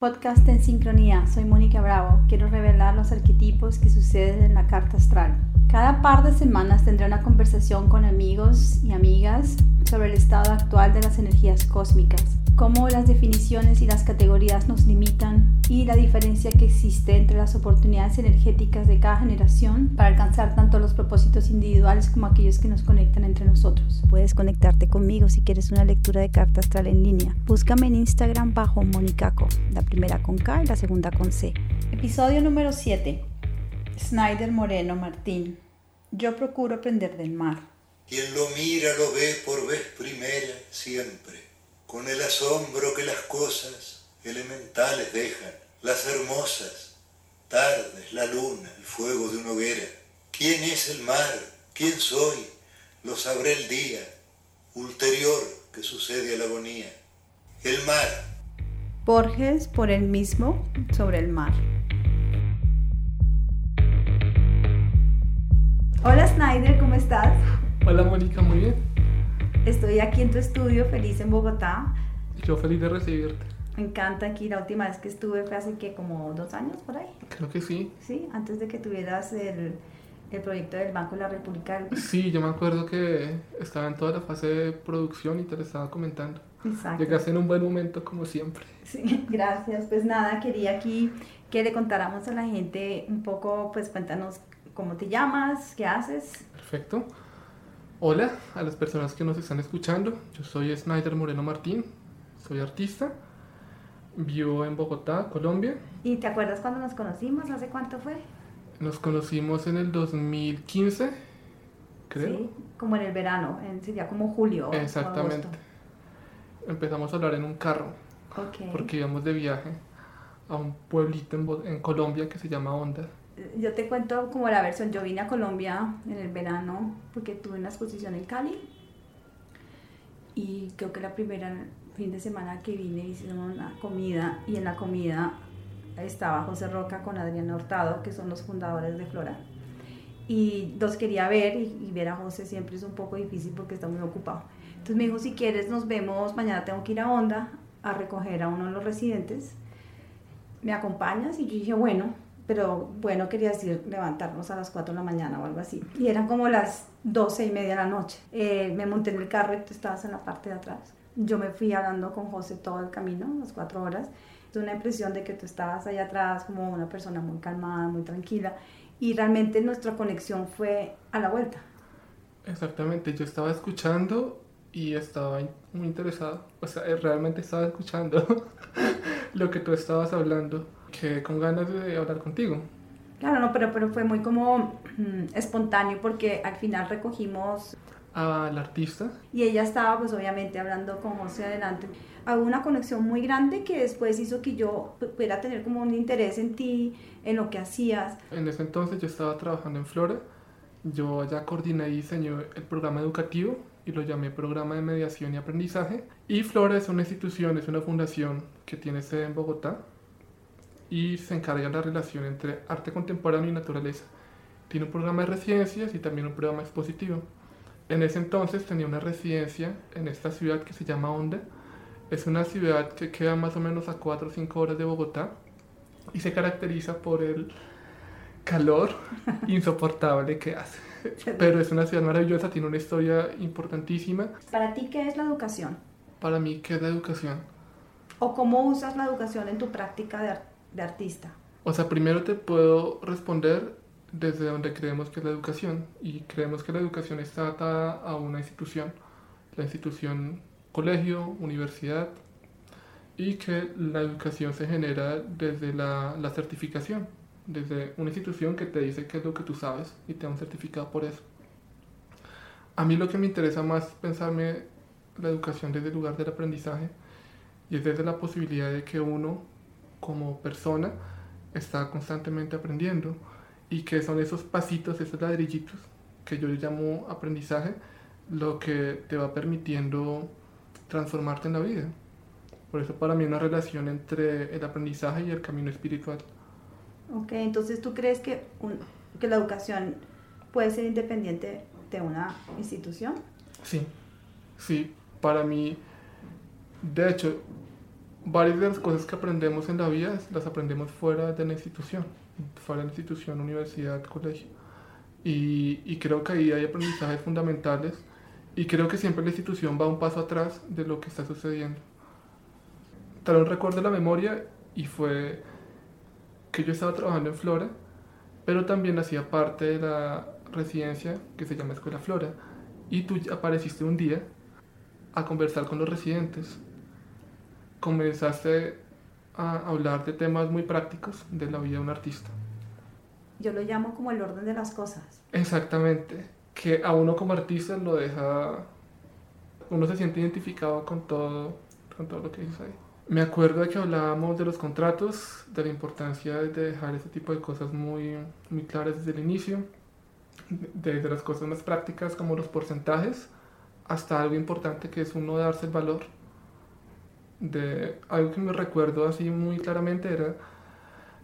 Podcast en sincronía, soy Mónica Bravo. Quiero revelar los arquetipos que suceden en la carta astral. Cada par de semanas tendré una conversación con amigos y amigas sobre el estado actual de las energías cósmicas, cómo las definiciones y las categorías nos limitan y la diferencia que existe entre las oportunidades energéticas de cada generación para alcanzar tanto los propósitos individuales como aquellos que nos conectan entre nosotros. Puedes conectarte conmigo si quieres una lectura de carta astral en línea. Búscame en Instagram bajo Monicaco, la primera con K y la segunda con C. Episodio número 7. Snyder Moreno Martín. Yo procuro aprender del mar. Quien lo mira lo ve por vez primera siempre, con el asombro que las cosas elementales dejan, las hermosas tardes, la luna, el fuego de una hoguera. ¿Quién es el mar? ¿Quién soy? Lo sabré el día ulterior que sucede a la agonía. El mar. Borges por él mismo sobre el mar. Hola Snyder, ¿cómo estás? Hola Mónica, muy bien. Estoy aquí en tu estudio, feliz en Bogotá. Yo feliz de recibirte. Me encanta aquí. La última vez que estuve fue hace que como dos años por ahí. Creo que sí. Sí, antes de que tuvieras el, el proyecto del Banco de la República. Sí, yo me acuerdo que estaba en toda la fase de producción y te lo estaba comentando. Exacto. Llegaste en un buen momento como siempre. Sí, gracias. Pues nada, quería aquí que le contáramos a la gente un poco, pues cuéntanos cómo te llamas, qué haces. Perfecto. Hola a las personas que nos están escuchando. Yo soy Snyder Moreno Martín, soy artista. Vivo en Bogotá, Colombia. ¿Y te acuerdas cuando nos conocimos? ¿Hace cuánto fue? Nos conocimos en el 2015, creo. Sí, como en el verano, en, sería como julio. Exactamente. Empezamos a hablar en un carro porque íbamos de viaje a un pueblito en, en Colombia que se llama Honda. Yo te cuento como la versión. Yo vine a Colombia en el verano porque tuve una exposición en Cali. Y creo que la primera fin de semana que vine hicieron una comida y en la comida estaba José Roca con Adriana Hurtado, que son los fundadores de Flora. Y los quería ver y, y ver a José siempre es un poco difícil porque está muy ocupado. Entonces me dijo, si quieres nos vemos, mañana tengo que ir a Honda a recoger a uno de los residentes. ¿Me acompañas? Y yo dije, bueno, pero bueno, quería decir levantarnos a las 4 de la mañana o algo así. Y eran como las 12 y media de la noche. Eh, me monté en el carro y tú estabas en la parte de atrás. Yo me fui hablando con José todo el camino, las cuatro horas. Tuve una impresión de que tú estabas allá atrás como una persona muy calmada, muy tranquila. Y realmente nuestra conexión fue a la vuelta. Exactamente, yo estaba escuchando y estaba muy interesado. O sea, eh, realmente estaba escuchando lo que tú estabas hablando. Quedé con ganas de hablar contigo. Claro, no, pero, pero fue muy como mm, espontáneo porque al final recogimos Al artista, y ella estaba pues obviamente hablando con José adelante. Hubo una conexión muy grande que después hizo que yo pu- pudiera tener como un interés en ti, en lo que hacías. en ese entonces yo estaba trabajando en Flora. Yo ya coordiné y diseñé el programa educativo y lo llamé Programa de Mediación y Aprendizaje. Y Flora es una institución, es una fundación que tiene sede en Bogotá y se encarga de la relación entre arte contemporáneo y naturaleza. Tiene un programa de residencias y también un programa expositivo. En ese entonces tenía una residencia en esta ciudad que se llama Honda. Es una ciudad que queda más o menos a 4 o 5 horas de Bogotá y se caracteriza por el calor insoportable que hace. Pero es una ciudad maravillosa, tiene una historia importantísima. Para ti, ¿qué es la educación? Para mí, ¿qué es la educación? ¿O cómo usas la educación en tu práctica de, ar- de artista? O sea, primero te puedo responder desde donde creemos que es la educación. Y creemos que la educación está atada a una institución. La institución colegio, universidad. Y que la educación se genera desde la, certificación. Desde una institución que te dice qué es lo que tú sabes y te da un certificado por eso. A mí lo que me interesa más es pensarme la educación desde el lugar del aprendizaje y es desde la posibilidad de que uno como persona está constantemente aprendiendo y que son esos pasitos, esos ladrillitos que yo llamo aprendizaje, lo que te va permitiendo transformarte en la vida. Por eso para mí una relación entre el aprendizaje y el camino espiritual. Ok, entonces tú crees que, un- que la educación puede ser independiente de una institución? Sí, sí, para mí, de hecho, varias de las cosas que aprendemos en la vida las aprendemos fuera de la institución, fuera de la institución, universidad, colegio. Y, creo que ahí hay aprendizajes fundamentales y creo que siempre la institución va un paso atrás de lo que está sucediendo. Tal un recuerdo de la memoria y fue que yo estaba trabajando en Flora, pero también hacía parte de la residencia que se llama Escuela Flora. Y tú apareciste un día a conversar con los residentes. Comenzaste a hablar de temas muy prácticos de la vida de un artista. Yo lo llamo como el orden de las cosas. Exactamente, que a uno como artista lo deja, uno se siente identificado con todo, con todo lo que dices ahí. Me acuerdo de que hablábamos de los contratos, de la importancia de dejar ese tipo de cosas muy, muy claras desde el inicio, desde las cosas más prácticas como los porcentajes, hasta algo importante que es uno darse el valor. De algo que me recuerdo así muy claramente era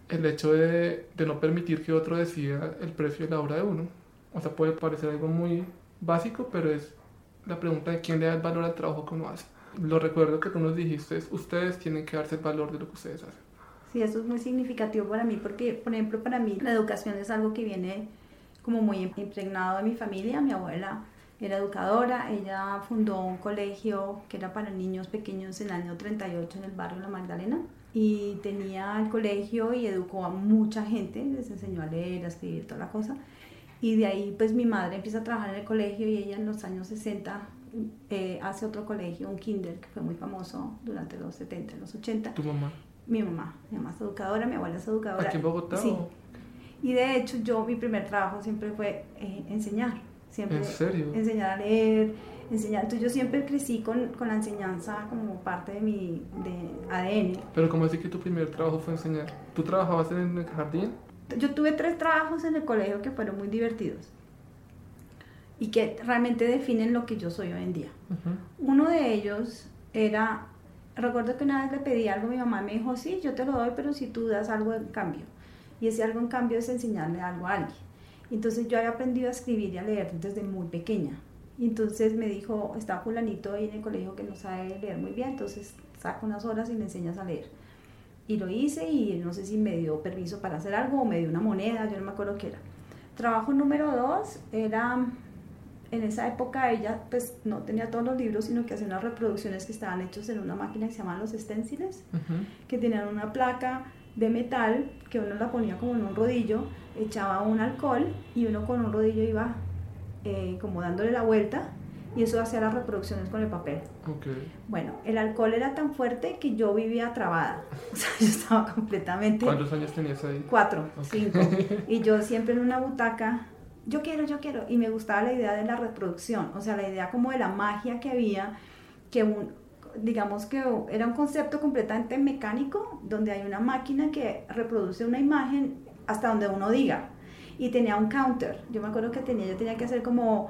el hecho de, de no permitir que otro decida el precio de la obra de uno. O sea, puede parecer algo muy básico, pero es la pregunta de quién le da el valor al trabajo que uno hace. Lo recuerdo que tú nos dijiste, ustedes tienen que darse el valor de lo que ustedes hacen. Sí, eso es muy significativo para mí, porque, por ejemplo, para mí la educación es algo que viene como muy impregnado de mi familia. Mi abuela era educadora, ella fundó un colegio que era para niños pequeños en el año 38 en el barrio La Magdalena y tenía el colegio y educó a mucha gente, les enseñó a leer, a escribir, toda la cosa. Y de ahí pues mi madre empieza a trabajar en el colegio y ella en los años 60 eh, hace otro colegio, un kinder, que fue muy famoso durante los 70, los 80. ¿Tu mamá? Mi mamá, mi mamá es educadora, mi abuela es educadora. ¿Aquí en Bogotá? Sí. Y de hecho yo, mi primer trabajo siempre fue eh, enseñar. Siempre ¿En serio? Enseñar a leer, enseñar. Entonces yo siempre crecí con, con la enseñanza como parte de mi de ADN. Pero ¿cómo decir que tu primer trabajo fue enseñar? ¿Tú trabajabas en el jardín? Yo tuve tres trabajos en el colegio que fueron muy divertidos y que realmente definen lo que yo soy hoy en día. Ujú. Uno de ellos era, recuerdo que una vez le pedí algo a mi mamá, me dijo, sí, yo te lo doy, pero si tú das algo en cambio. Y ese algo en cambio es enseñarle algo a alguien. Entonces yo había aprendido a escribir y a leer desde muy pequeña. Y entonces me dijo, está fulanito ahí en el colegio que no sabe leer muy bien, entonces saca unas horas y le enseñas a leer. Y lo hice y no sé si me dio permiso para hacer algo o me dio una moneda, yo no me acuerdo qué era. Trabajo número dos era, en esa época ella pues no tenía todos los libros, sino que hacía unas reproducciones que estaban hechos en una máquina que se llamaban los stenciles, Ujú. que tenían una placa de metal que uno la ponía como en un rodillo, echaba un alcohol y uno con un rodillo iba eh, como dándole la vuelta y eso hacía las reproducciones con el papel. Ok. Bueno, el alcohol era tan fuerte que yo vivía trabada, o sea, yo estaba completamente ¿Cuántos años tenías ahí? cuatro, cinco, y yo siempre en una butaca, yo quiero, yo quiero, y me gustaba la idea de la reproducción, o sea, la idea como de la magia que había, que un, digamos que era un concepto completamente mecánico, donde hay una máquina que reproduce una imagen hasta donde uno diga, y tenía un counter, yo me acuerdo que tenía, yo tenía que hacer como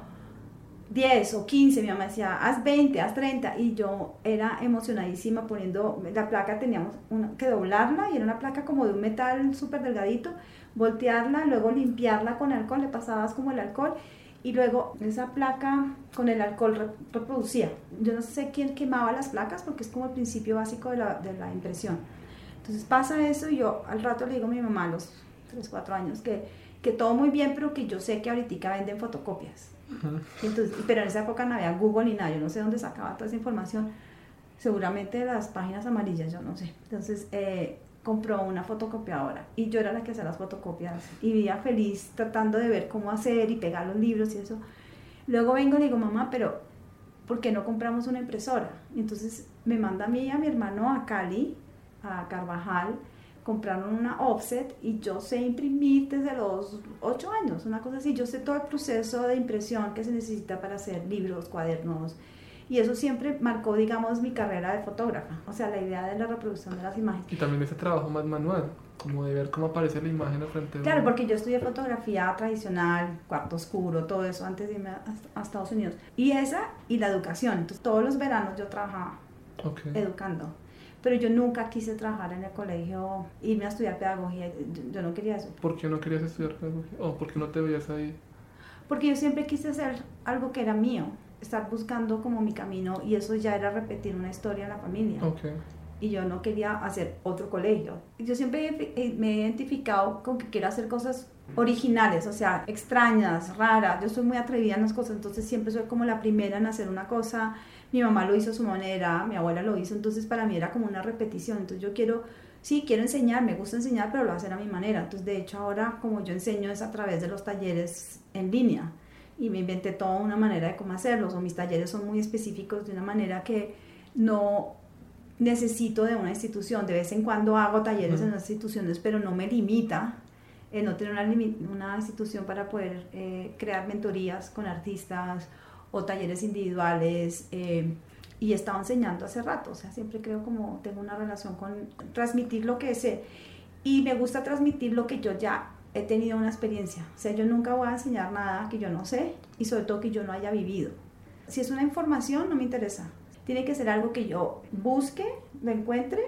10 o 15, mi mamá decía, haz 20, haz 30, y yo era emocionadísima poniendo, la placa teníamos una- que doblarla, y era una placa como de un metal súper delgadito, voltearla, luego limpiarla con alcohol, le pasabas como el alcohol, y luego esa placa con el alcohol re- reproducía. Yo no sé quién quemaba las placas, porque es como el principio básico de la, de la impresión. Entonces pasa eso, y yo al rato le digo a mi mamá, a los 3, 4 años, que, que todo muy bien, pero que yo sé que ahorita venden fotocopias. Entonces, pero en esa época no había Google ni nada, yo no sé dónde sacaba toda esa información, seguramente de las páginas amarillas, yo no sé. Entonces, eh, compró una fotocopiadora y yo era la que hacía las fotocopias y vivía feliz tratando de ver cómo hacer y pegar los libros y eso. Luego vengo y le digo, mamá, pero ¿por qué no compramos una impresora? Y entonces me manda a mí y a mi hermano a Cali, a Carvajal, compraron una offset y yo sé imprimir desde los 8 años, una cosa así. Yo sé todo el proceso de impresión que se necesita para hacer libros, cuadernos. Y eso siempre marcó, digamos, mi carrera de fotógrafa. O sea, la idea de la reproducción de las imágenes. Y también ese trabajo más manual, como de ver cómo aparece la imagen al frente de Claro, porque yo estudié fotografía tradicional, cuarto oscuro, todo eso antes de irme a, Estados Unidos. Y esa y la educación. Entonces, todos los veranos yo trabajaba Ok. educando. Pero yo nunca quise trabajar en el colegio, irme a estudiar pedagogía. Yo, yo no quería eso. ¿Por qué no querías estudiar pedagogía? ¿O por qué no te veías ahí? Porque yo siempre quise hacer algo que era mío, estar buscando como mi camino y eso ya era repetir una historia en la familia. Ok. y yo no quería hacer otro colegio. Yo siempre me he identificado con que quiero hacer cosas originales, o sea, extrañas, raras. Yo soy muy atrevida en las cosas, entonces siempre soy como la primera en hacer una cosa. Mi mamá lo hizo a su manera, mi abuela lo hizo, entonces para mí era como una repetición. Entonces yo quiero, sí, quiero enseñar, me gusta enseñar, pero lo voy a hacer a mi manera. Entonces de hecho ahora como yo enseño es a través de los talleres en línea y me inventé toda una manera de cómo hacerlos, o mis talleres son muy específicos de una manera que no necesito de una institución. De vez en cuando hago talleres en las instituciones, pero no me limita el no tener una, una institución para poder eh, crear mentorías con artistas o talleres individuales. Eh, y estaba enseñando hace rato, o sea, siempre creo como tengo una relación con transmitir lo que sé. Y me gusta transmitir lo que yo ya he tenido una experiencia. O sea, yo nunca voy a enseñar nada que yo no sé y sobre todo que yo no haya vivido. Si es una información, no me interesa. Tiene que ser algo que yo busque, lo encuentre,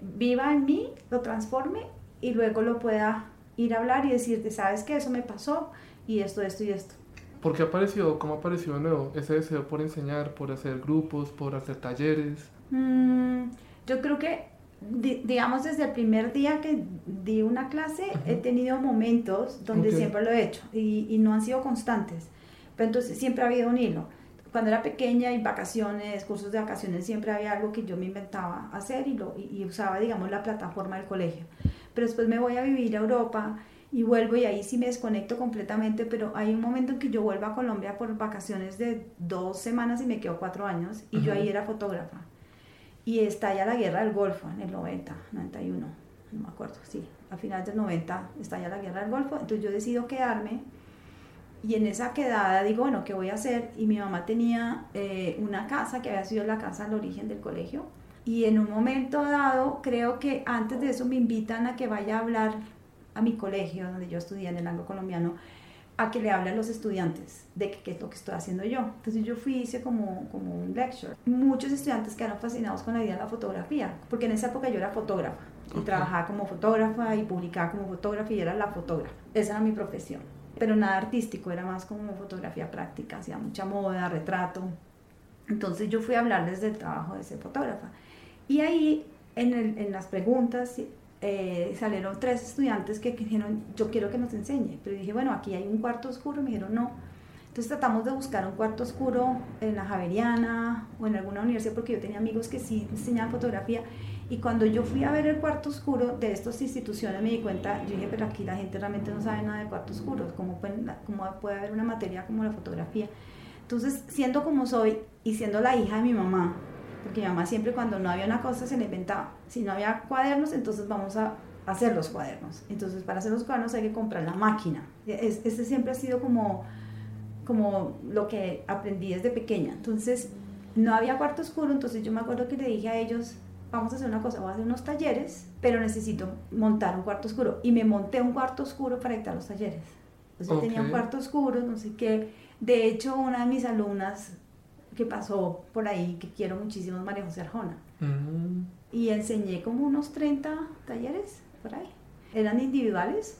viva en mí, lo transforme y luego lo pueda ir a hablar y decirte, sabes que eso me pasó y esto, esto y esto. ¿Por qué apareció, cómo apareció de nuevo ese deseo por enseñar, por hacer grupos, por hacer talleres? Mm, yo creo que, digamos, desde el primer día que di una clase, he tenido momentos donde siempre lo he hecho y, y, no han sido constantes. Pero entonces siempre ha habido un hilo. Cuando era pequeña y vacaciones, cursos de vacaciones, siempre había algo que yo me inventaba hacer y, lo, y usaba, digamos, la plataforma del colegio pero después me voy a vivir a Europa y vuelvo y ahí sí me desconecto completamente, pero hay un momento en que yo vuelvo a Colombia por vacaciones de dos semanas y me quedo cuatro años y yo ahí era fotógrafa. Y estalla la guerra del Golfo en el 90, 91, no me acuerdo, sí, a finales del 90 estalla la guerra del Golfo, entonces yo decido quedarme y en esa quedada digo, bueno, ¿qué voy a hacer? Y mi mamá tenía eh, una casa que había sido la casa al origen del colegio y en un momento dado, creo que antes de eso me invitan a que vaya a hablar a mi colegio, donde yo estudié en el anglo colombiano, a que le hable a los estudiantes de qué es lo que estoy haciendo yo. Entonces yo fui, hice como, como un lecture. Muchos estudiantes quedaron fascinados con la idea de la fotografía, porque en esa época yo era fotógrafa. Y trabajaba como fotógrafa y publicaba como fotógrafa y era la fotógrafa. Esa era mi profesión. Pero nada artístico, era más como fotografía práctica, hacía mucha moda, retrato. Entonces yo fui a hablarles del trabajo de ese fotógrafa. Y ahí en, el, en las preguntas eh, salieron tres estudiantes que dijeron, yo quiero que nos enseñe. Pero dije, bueno, aquí hay un cuarto oscuro. Me dijeron, no. Entonces tratamos de buscar un cuarto oscuro en la Javeriana o en alguna universidad porque yo tenía amigos que sí enseñaban fotografía. Y cuando yo fui a ver el cuarto oscuro de estas instituciones me di cuenta, yo dije, pero aquí la gente realmente no sabe nada de cuartos oscuros. ¿Cómo, cómo puede haber una materia como la fotografía? Entonces, siendo como soy y siendo la hija de mi mamá, porque mi mamá siempre cuando no había una cosa se le inventaba. Si no había cuadernos, entonces vamos a hacer los cuadernos. Entonces para hacer los cuadernos hay que comprar la máquina. Este siempre ha sido como, como lo que aprendí desde pequeña. Entonces no había cuarto oscuro, entonces yo me acuerdo que le dije a ellos, vamos a hacer una cosa, voy a hacer unos talleres, pero necesito montar un cuarto oscuro. Y me monté un cuarto oscuro para dictar los talleres. Entonces yo tenía un cuarto oscuro, no sé qué. De hecho, una de mis alumnas que pasó por ahí, que quiero muchísimo, es María José Arjona. Mm. Y enseñé como unos 30 talleres por ahí. Eran individuales.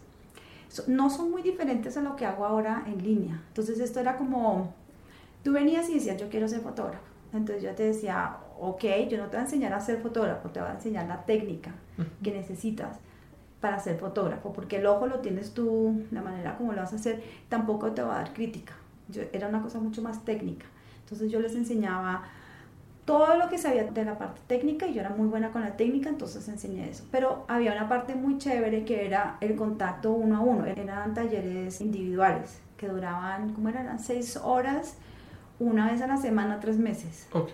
No son muy diferentes a lo que hago ahora en línea. Entonces esto era como, tú venías y decías, yo quiero ser fotógrafo. Entonces yo te decía, ok, yo no te voy a enseñar a ser fotógrafo, te voy a enseñar la técnica que necesitas para ser fotógrafo, porque el ojo lo tienes tú, la manera como lo vas a hacer, tampoco te va a dar crítica. Yo, era una cosa mucho más técnica. Entonces yo les enseñaba todo lo que sabía de la parte técnica y yo era muy buena con la técnica, entonces enseñé eso. Pero había una parte muy chévere que era el contacto uno a uno. Eran talleres individuales que duraban, ¿cómo eran? Seis horas, una vez a la semana, tres meses. Ok.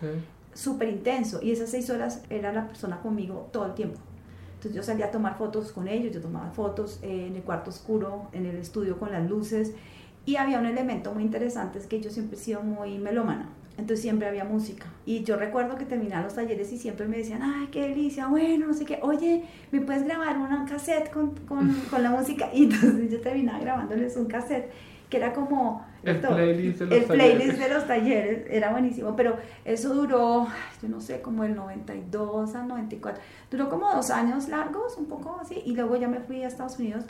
Súper intenso. Y esas seis horas era la persona conmigo todo el tiempo. Entonces yo salía a tomar fotos con ellos, yo tomaba fotos en el cuarto oscuro, en el estudio con las luces y había un elemento muy interesante, es que yo siempre he sido muy melómana, entonces siempre había música. Y yo recuerdo que terminaba los talleres y siempre me decían, ay, qué delicia, bueno, no sé qué, oye, ¿me puedes grabar una cassette con, con, con la música? Y entonces yo terminaba grabándoles un cassette que era como el, playlist, de los, el playlist de los talleres, era buenísimo, pero eso duró, yo no sé, como el 92 al 94, duró como dos años largos, un poco así, y luego ya me fui a Estados Unidos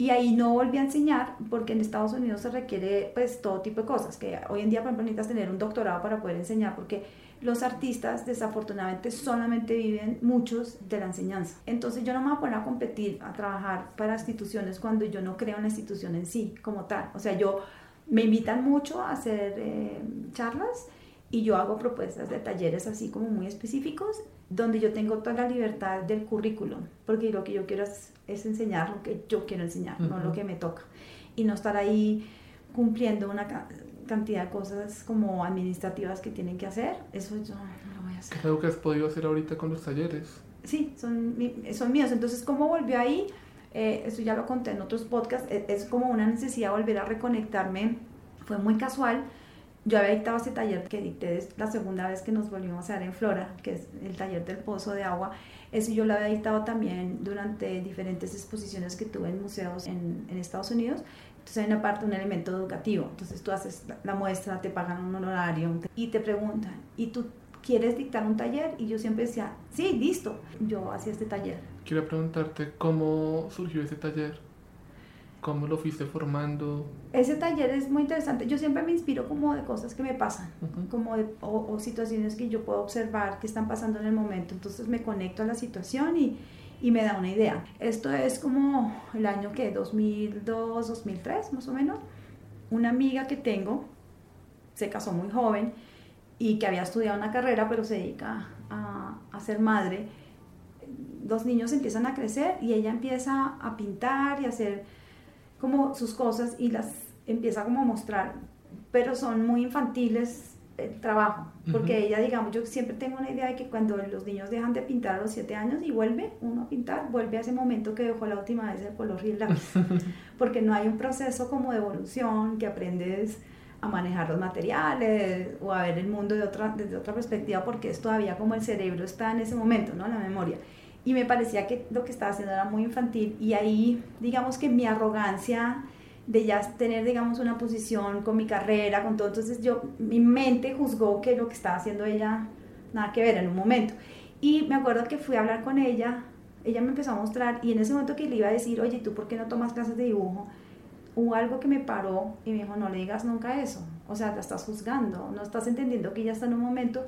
y ahí no volví a enseñar porque en Estados Unidos se requiere pues todo tipo de cosas, que hoy en día por ejemplo necesitas tener un doctorado para poder enseñar porque los artistas desafortunadamente solamente viven muchos de la enseñanza. Entonces yo no me voy a poner a competir, a trabajar para instituciones cuando yo no creo en la institución en sí como tal. O sea, yo me invitan mucho a hacer eh, charlas y yo hago propuestas de talleres así como muy específicos donde yo tengo toda la libertad del currículum, porque lo que yo quiero es, enseñar lo que yo quiero enseñar, no lo que me toca, y no estar ahí cumpliendo una cantidad de cosas como administrativas que tienen que hacer, eso yo no lo voy a hacer. ¿Qué es que has podido hacer ahorita con los talleres? Sí, son, son míos, entonces ¿cómo volvió ahí? Eh, eso ya lo conté en otros podcasts, es, es como una necesidad de volver a reconectarme, fue muy casual, yo había dictado ese taller que dicté la segunda vez que nos volvimos a dar en Flora, que es el taller del pozo de agua. Eso yo lo había dictado también durante diferentes exposiciones que tuve en museos en, en Estados Unidos. Entonces hay una parte, un elemento educativo. Entonces tú haces la muestra, te pagan un honorario y te preguntan, ¿y tú quieres dictar un taller? Y yo siempre decía, sí, listo. Yo hacía este taller. Quiero preguntarte cómo surgió ese taller. ¿Cómo lo fuiste formando? Ese taller es muy interesante. Yo siempre me inspiro como de cosas que me pasan, como de, o, situaciones que yo puedo observar que están pasando en el momento. Entonces me conecto a la situación y, y me da una idea. Esto es como el año que 2002, 2003 más o menos. Una amiga que tengo se casó muy joven y que había estudiado una carrera pero se dedica a, a ser madre. Los niños empiezan a crecer y ella empieza a pintar y a hacer como sus cosas y las empieza como a mostrar, pero son muy infantiles el trabajo, porque ella, digamos, yo siempre tengo una idea de que cuando los niños dejan de pintar a los siete años y vuelve uno a pintar, vuelve a ese momento que dejó la última vez el color y el lápiz, porque no hay un proceso como de evolución que aprendes a manejar los materiales o a ver el mundo de otra, desde otra perspectiva, porque es todavía como el cerebro está en ese momento, ¿no? La memoria y me parecía que lo que estaba haciendo era muy infantil y ahí digamos que mi arrogancia de ya tener digamos una posición con mi carrera, con todo, entonces yo, mi mente juzgó que lo que estaba haciendo ella nada que ver en un momento. Y me acuerdo que fui a hablar con ella, ella me empezó a mostrar y en ese momento que le iba a decir, oye, ¿tú por qué no tomas clases de dibujo? Hubo algo que me paró y me dijo, no le digas nunca eso, o sea, te estás juzgando, no estás entendiendo que ya está en un momento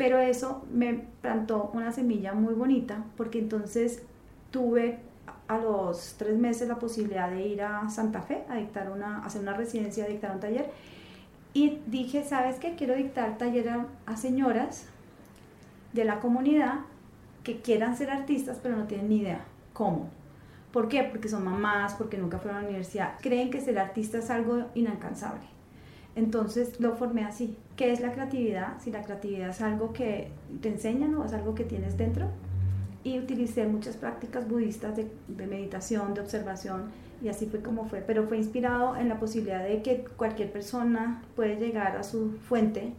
pero eso me plantó una semilla muy bonita porque entonces tuve a los tres meses la posibilidad de ir a Santa Fe a dictar una, hacer una residencia, a dictar un taller. Y dije, ¿sabes qué? Quiero dictar taller a, señoras de la comunidad que quieran ser artistas pero no tienen ni idea cómo. ¿Por qué? Porque son mamás, porque nunca fueron a la universidad. Creen que ser artista es algo inalcanzable. Entonces lo formé así. ¿Qué es la creatividad? Si la creatividad es algo que te enseñan o es algo que tienes dentro. Y utilicé muchas prácticas budistas de, meditación, de observación, y así fue como fue. Pero fue inspirado en la posibilidad de que cualquier persona puede llegar a su fuente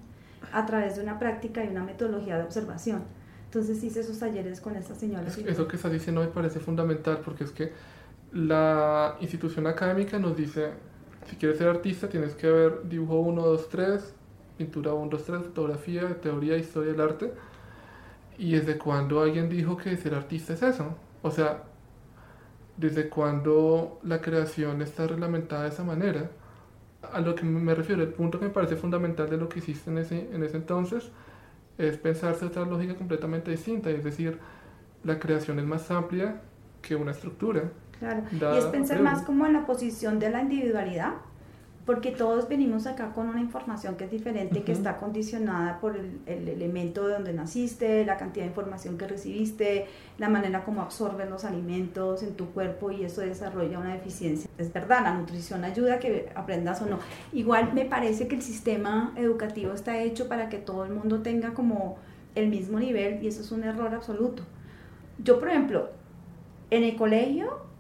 a través de una práctica y una metodología de observación. Entonces hice esos talleres con estas señoras. Eso que estás diciendo me parece fundamental porque es que la institución académica nos dice si quieres ser artista tienes que ver dibujo 1, 2, 3, pintura 1, 2, 3, fotografía, teoría, historia del arte. ¿Y desde cuándo alguien dijo que ser artista es eso? O sea, ¿desde cuándo la creación está reglamentada de esa manera? A lo que me refiero, el punto que me parece fundamental de lo que hiciste en ese, en ese entonces es pensarse otra lógica completamente distinta, es decir, la creación es más amplia que una estructura. Claro, y es pensar más como en la posición de la individualidad, porque todos venimos acá con una información que es diferente, que está condicionada por el, el, elemento de donde naciste, la cantidad de información que recibiste, la manera como absorben los alimentos en tu cuerpo y eso desarrolla una deficiencia. Es verdad, la nutrición ayuda a que aprendas o no. Igual me parece que el sistema educativo está hecho para que todo el mundo tenga como el mismo nivel y eso es un error absoluto. Yo, por ejemplo, en el colegio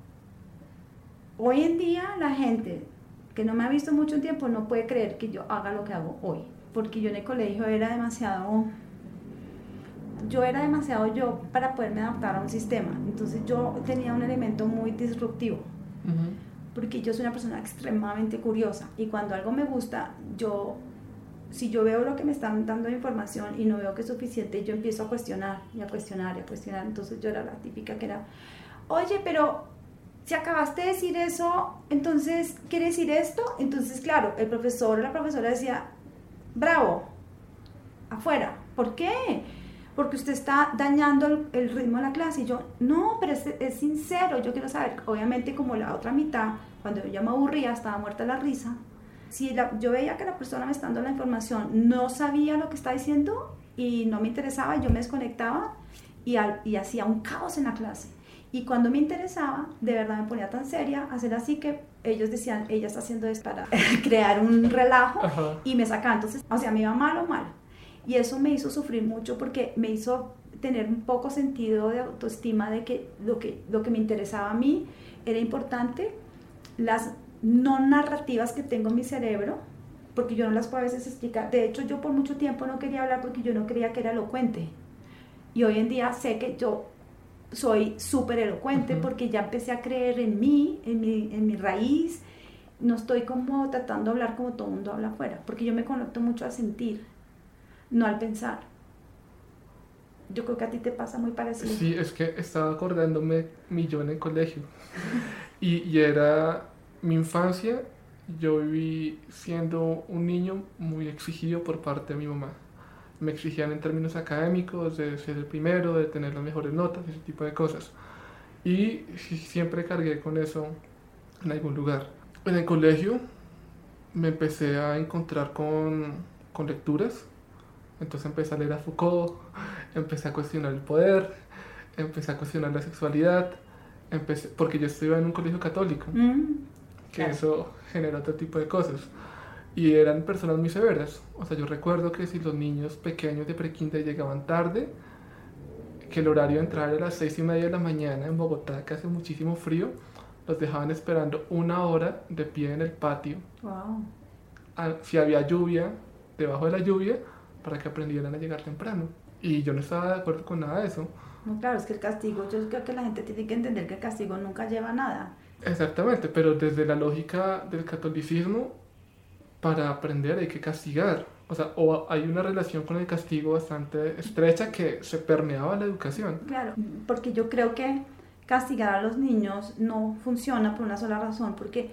Hoy en día la gente que no me ha visto mucho tiempo no puede creer que yo haga lo que hago hoy, porque yo en el colegio era demasiado yo era demasiado yo para poderme adaptar a un sistema. Entonces yo tenía un elemento muy disruptivo. Porque yo soy una persona extremadamente curiosa y cuando algo me gusta, yo si yo veo lo que me están dando de información y no veo que es suficiente, yo empiezo a cuestionar y a cuestionar y a cuestionar. Entonces yo era la típica que era, "Oye, pero si acabaste de decir eso, entonces, ¿quiere decir esto? Entonces, claro, el profesor o la profesora decía, bravo, afuera. ¿por qué? Porque usted está dañando el, ritmo de la clase. Y yo, no, pero es, sincero, yo quiero saber, obviamente como la otra mitad, cuando yo me aburría, estaba muerta la risa. Si yo veía que la persona me está dando la información no sabía lo que está diciendo y no me interesaba, yo me desconectaba y hacía un caos en la clase. Y cuando me interesaba, de verdad me ponía tan seria, hacer así que ellos decían, ella está haciendo esto para crear un relajo Ajá. y me sacaban. Entonces, o sea, me iba mal o mal. Y eso me hizo sufrir mucho porque me hizo tener un poco sentido de autoestima de que lo que, lo que me interesaba a mí era importante. Las no narrativas que tengo en mi cerebro, porque yo no las puedo a veces explicar. De hecho, yo por mucho tiempo no quería hablar porque yo no creía que era elocuente. Y hoy en día sé que yo soy súper elocuente porque ya empecé a creer en mí, en mi, en mi raíz. No estoy como tratando de hablar como todo el mundo habla afuera, porque yo me conecto mucho al sentir, no al pensar. Yo creo que a ti te pasa muy parecido. Sí, es que estaba acordándome mi yo en el colegio. Y, y era mi infancia. Yo viví siendo un niño muy exigido por parte de mi mamá. Me exigían en términos académicos, de ser el primero, de tener las mejores notas, ese tipo de cosas. Y siempre cargué con eso en algún lugar. En el colegio me empecé a encontrar con, con lecturas. Entonces empecé a leer a Foucault, empecé a cuestionar el poder, empecé a cuestionar la sexualidad, empecé, porque yo estudiaba en un colegio católico, Mm, que Claro. eso genera otro tipo de cosas. Y eran personas muy severas. O sea, yo recuerdo que si los niños pequeños de prekinder llegaban tarde, que el horario de entrar era a las seis y media de la mañana en Bogotá, que hace muchísimo frío, los dejaban esperando una hora de pie en el patio. wow. a- si había lluvia, debajo de la lluvia, para que aprendieran a llegar temprano. Y yo no estaba de acuerdo con nada de eso. No, claro, es que el castigo, yo creo que la gente tiene que entender que el castigo nunca lleva a nada. Exactamente, pero desde la lógica del catolicismo, para aprender hay que castigar. O sea, o hay una relación con el castigo bastante estrecha que se permeaba la educación. Claro, porque yo creo que castigar a los niños no funciona por una sola razón, porque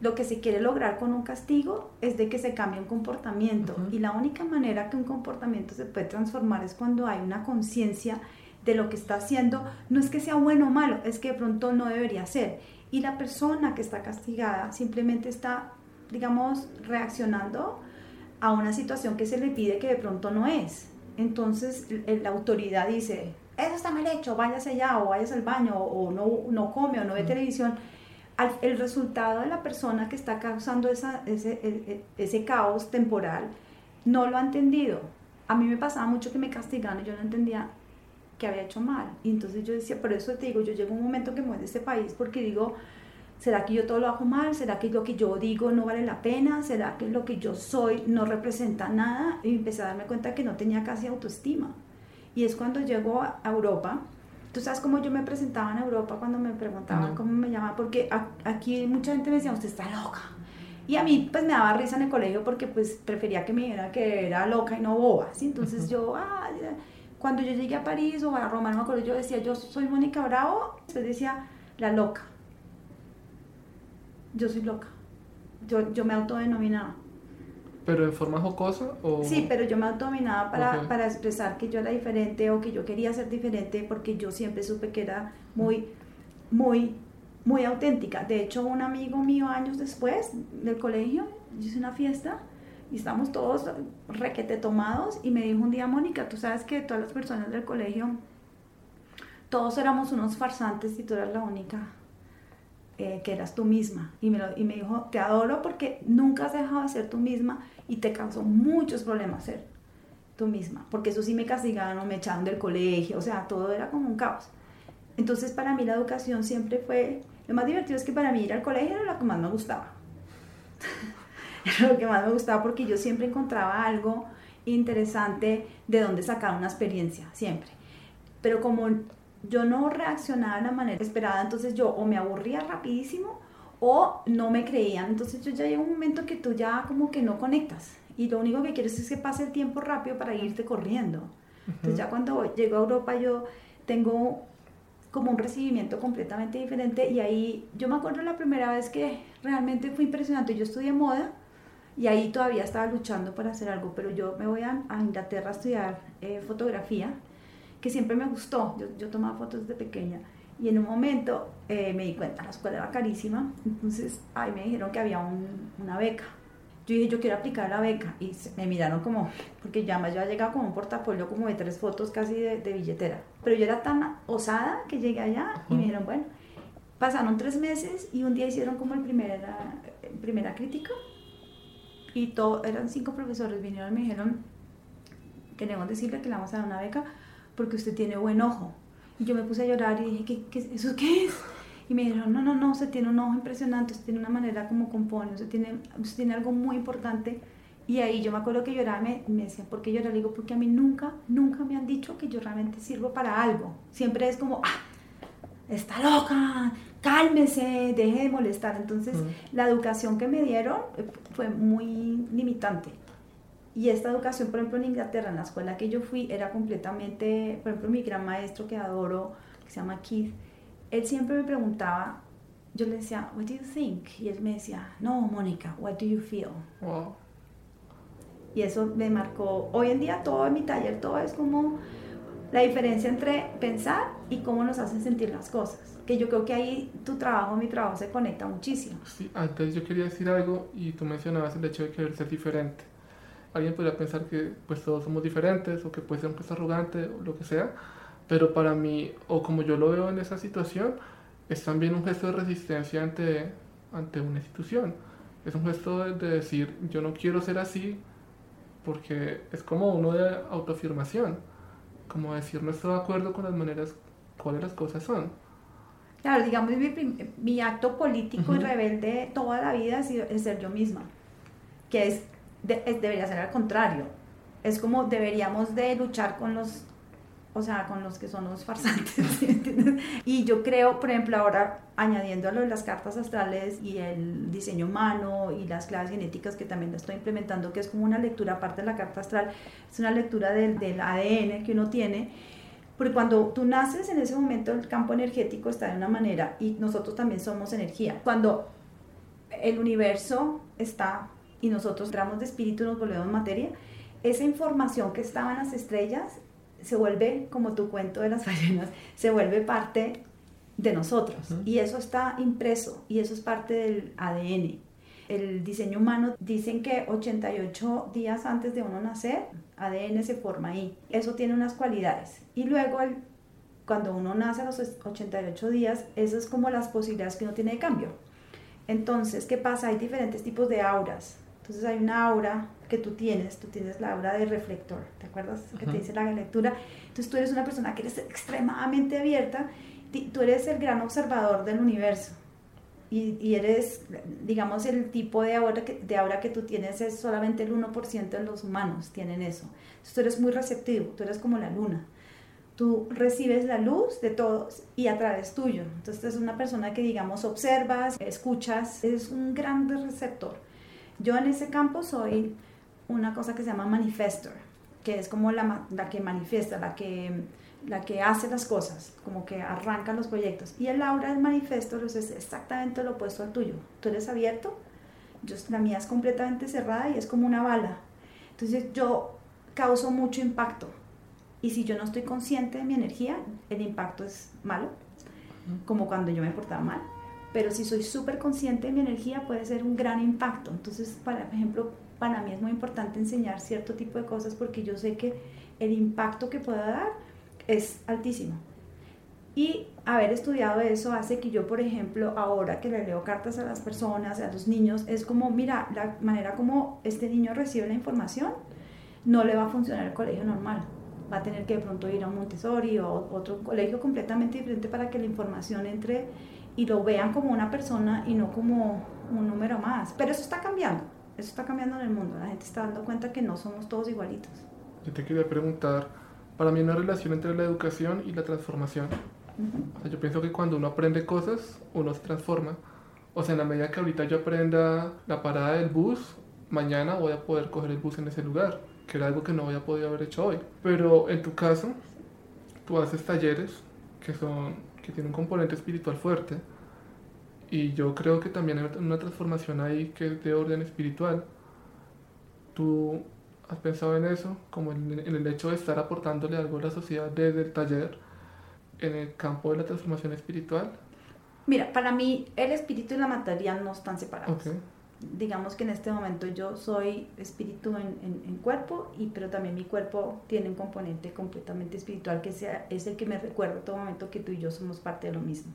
lo que se quiere lograr con un castigo es de que se cambie un comportamiento y la única manera que un comportamiento se puede transformar es cuando hay una conciencia de lo que está haciendo, no es que sea bueno o malo, es que de pronto no debería ser. Y la persona que está castigada simplemente está, digamos, reaccionando a una situación que se le pide que de pronto no es. Entonces l- la autoridad dice, eso está mal hecho, váyase allá o váyase al baño o no, no come o no ve Mm. televisión. Al- el resultado de la persona que está causando esa, ese, e- e- ese caos temporal no lo ha entendido. A mí me pasaba mucho que me castigaban y yo no entendía que había hecho mal. Y entonces yo decía, por eso te digo, yo llego a un momento que me voy de este país porque digo, ¿será que yo todo lo hago mal? ¿Será que lo que yo digo no vale la pena? ¿Será que lo que yo soy no representa nada? Y empecé a darme cuenta que no tenía casi autoestima. Y es cuando llego a Europa. Tú sabes cómo yo me presentaba en Europa cuando me preguntaban cómo me llamaba, porque aquí mucha gente me decía, usted está loca. Y a mí pues me daba risa en el colegio porque pues prefería que me dijeran que era loca y no boba, ¿sí? Entonces yo, ah, cuando yo llegué a París o a Roma, no me acuerdo, yo decía, yo soy Mónica Bravo, después decía, la loca. Yo soy loca. Yo, yo me autodenominaba. ¿Pero en forma jocosa o...? Sí, pero yo me autodominaba para, para expresar que yo era diferente o que yo quería ser diferente porque yo siempre supe que era muy, muy, muy auténtica. De hecho, un amigo mío años después del colegio, yo hice una fiesta y estamos todos requete tomados y me dijo un día, Mónica, tú sabes que todas las personas del colegio, todos éramos unos farsantes y tú eras la única eh, que eras tú misma. Y me, lo- y me dijo, te adoro porque nunca has dejado de ser tú misma y te causó muchos problemas ser tú misma. Porque eso sí me castigaban o me echaban del colegio, o sea, todo era como un caos. Entonces para mí la educación siempre fue, lo más divertido es que para mí ir al colegio era lo que más me gustaba. era lo que más me gustaba porque yo siempre encontraba algo interesante de donde sacar una experiencia, siempre. Pero como yo no reaccionaba de la manera esperada, entonces yo o me aburría rapidísimo o no me creían. Entonces yo ya llega un momento que tú ya como que no conectas y lo único que quieres es que pase el tiempo rápido para irte corriendo. Entonces ya cuando llego a Europa yo tengo como un recibimiento completamente diferente y ahí yo me acuerdo la primera vez que realmente fue impresionante. Yo estudié moda y ahí todavía estaba luchando para hacer algo, pero yo me voy a, a Inglaterra a estudiar eh, fotografía, que siempre me gustó, yo, yo, tomaba fotos desde pequeña, y en un momento eh, me di cuenta, la escuela era carísima, entonces ahí me dijeron que había un, una beca. Yo dije, yo quiero aplicar la beca, y me miraron como, porque ya más yo había llegado con un portafolio como de tres fotos casi de, de billetera, pero yo era tan osada que llegué allá y me dijeron, bueno, pasaron tres meses y un día hicieron como el primera, primera crítica y todo, eran cinco profesores, vinieron y me dijeron, queremos decirle que le vamos a dar una beca porque usted tiene buen ojo. Y yo me puse a llorar y dije, ¿qué, qué eso qué es? Y me dijeron, no, no, no, usted tiene un ojo impresionante, usted tiene una manera como compone, usted tiene, usted tiene algo muy importante. Y ahí yo me acuerdo que lloraba, me, me decían, ¿por qué llorar? digo, porque a mí nunca, nunca me han dicho que yo realmente sirvo para algo. Siempre es como, ah, está loca, cálmese, deje de molestar. Entonces, mm. la educación que me dieron eh, fue muy limitante. Y esta educación, por ejemplo, en Inglaterra, en la escuela que yo fui, era completamente, por ejemplo, mi gran maestro que adoro, que se llama Keith, él siempre me preguntaba, yo le decía, what do you think? Y él me decía, no, Mónica, what do you feel? Wow. Y eso me marcó, hoy en día todo en mi taller, todo es como la diferencia entre pensar y cómo nos hacen sentir las cosas que yo creo que ahí tu trabajo, mi trabajo se conecta muchísimo. Sí, antes yo quería decir algo y tú mencionabas el hecho de querer ser diferente. Alguien podría pensar que pues todos somos diferentes o que puede ser un poco arrogante o lo que sea, pero para mí, o como yo lo veo en esa situación, es también un gesto de resistencia ante, ante una institución. Es un gesto de, de decir, yo no quiero ser así, porque es como uno de autoafirmación, como decir no estoy de acuerdo con las maneras, cuáles las cosas son. Claro, digamos, mi, mi acto político y rebelde toda la vida ha sido ser yo misma, que es, debería ser al contrario. Es como deberíamos de luchar con los, o sea, con los que son los farsantes. y yo creo, por ejemplo, ahora añadiendo a lo de las cartas astrales y el diseño humano y las claves genéticas que también estoy implementando, que es como una lectura aparte de la carta astral, es una lectura del, del ADN que uno tiene porque cuando tú naces en ese momento el campo energético está de una manera y nosotros también somos energía. Cuando el universo está y nosotros entramos de espíritu y nos volvemos materia, esa información que estaba en las estrellas se vuelve, como tu cuento de las ballenas, se vuelve parte de nosotros. Y eso está impreso y eso es parte del ADN el diseño humano dicen que 88 días antes de uno nacer, ADN se forma ahí. Eso tiene unas cualidades. Y luego cuando uno nace a los 88 días, esas es como las posibilidades que uno tiene de cambio. Entonces, ¿qué pasa? Hay diferentes tipos de auras. Entonces hay una aura que tú tienes, tú tienes la aura de reflector, ¿te acuerdas? Que te dice la lectura. Entonces tú eres una persona que eres extremadamente abierta, tú eres el gran observador del universo y, eres, digamos, el tipo de aura, que, de aura que tú tienes es solamente el 1% de los humanos tienen eso. Entonces tú eres muy receptivo, tú eres como la luna. Tú recibes la luz de todos y a través tuyo. Entonces es una persona que, digamos, observas, escuchas, es un gran receptor. Yo en ese campo soy una cosa que se llama manifestor, que es como la, la que manifiesta, la que la que hace las cosas, como que arranca los proyectos. Y el aura del manifiesto es exactamente lo opuesto al tuyo. Tú eres abierto, yo, la mía es completamente cerrada y es como una bala. Entonces yo causo mucho impacto. Y si yo no estoy consciente de mi energía, el impacto es malo, como cuando yo me portaba mal. Pero si soy súper consciente de mi energía, puede ser un gran impacto. Entonces, por ejemplo, para mí es muy importante enseñar cierto tipo de cosas porque yo sé que el impacto que pueda dar es altísimo. Y haber estudiado eso hace que yo, por ejemplo, ahora que le leo cartas a las personas, a los niños, es como, mira, la manera como este niño recibe la información no le va a funcionar el colegio normal. Va a tener que de pronto ir a un Montessori o otro colegio completamente diferente para que la información entre y lo vean como una persona y no como un número más. Pero eso está cambiando, eso está cambiando en el mundo. La gente está dando cuenta que no somos todos igualitos. Yo te quería preguntar, para mí una relación entre la educación y la transformación. yo pienso que cuando uno aprende cosas, uno se transforma. O sea, en la medida que ahorita yo aprenda la parada del bus, mañana voy a poder coger el bus en ese lugar, que era algo que no había podido haber hecho hoy. Pero en tu caso, tú haces talleres que, son, que tienen un componente espiritual fuerte. Y yo creo que también hay una transformación ahí que es de orden espiritual. ¿Tú has pensado en eso? Como en, en el hecho de estar aportándole algo a la sociedad desde el taller en el campo de la transformación espiritual? Mira, para mí el espíritu y la materia no están separados. Ok. Digamos que en este momento yo soy espíritu en, en- en cuerpo, y, pero también mi cuerpo tiene un componente completamente espiritual que sea, es el que me recuerda en todo momento que tú y yo somos parte de lo mismo.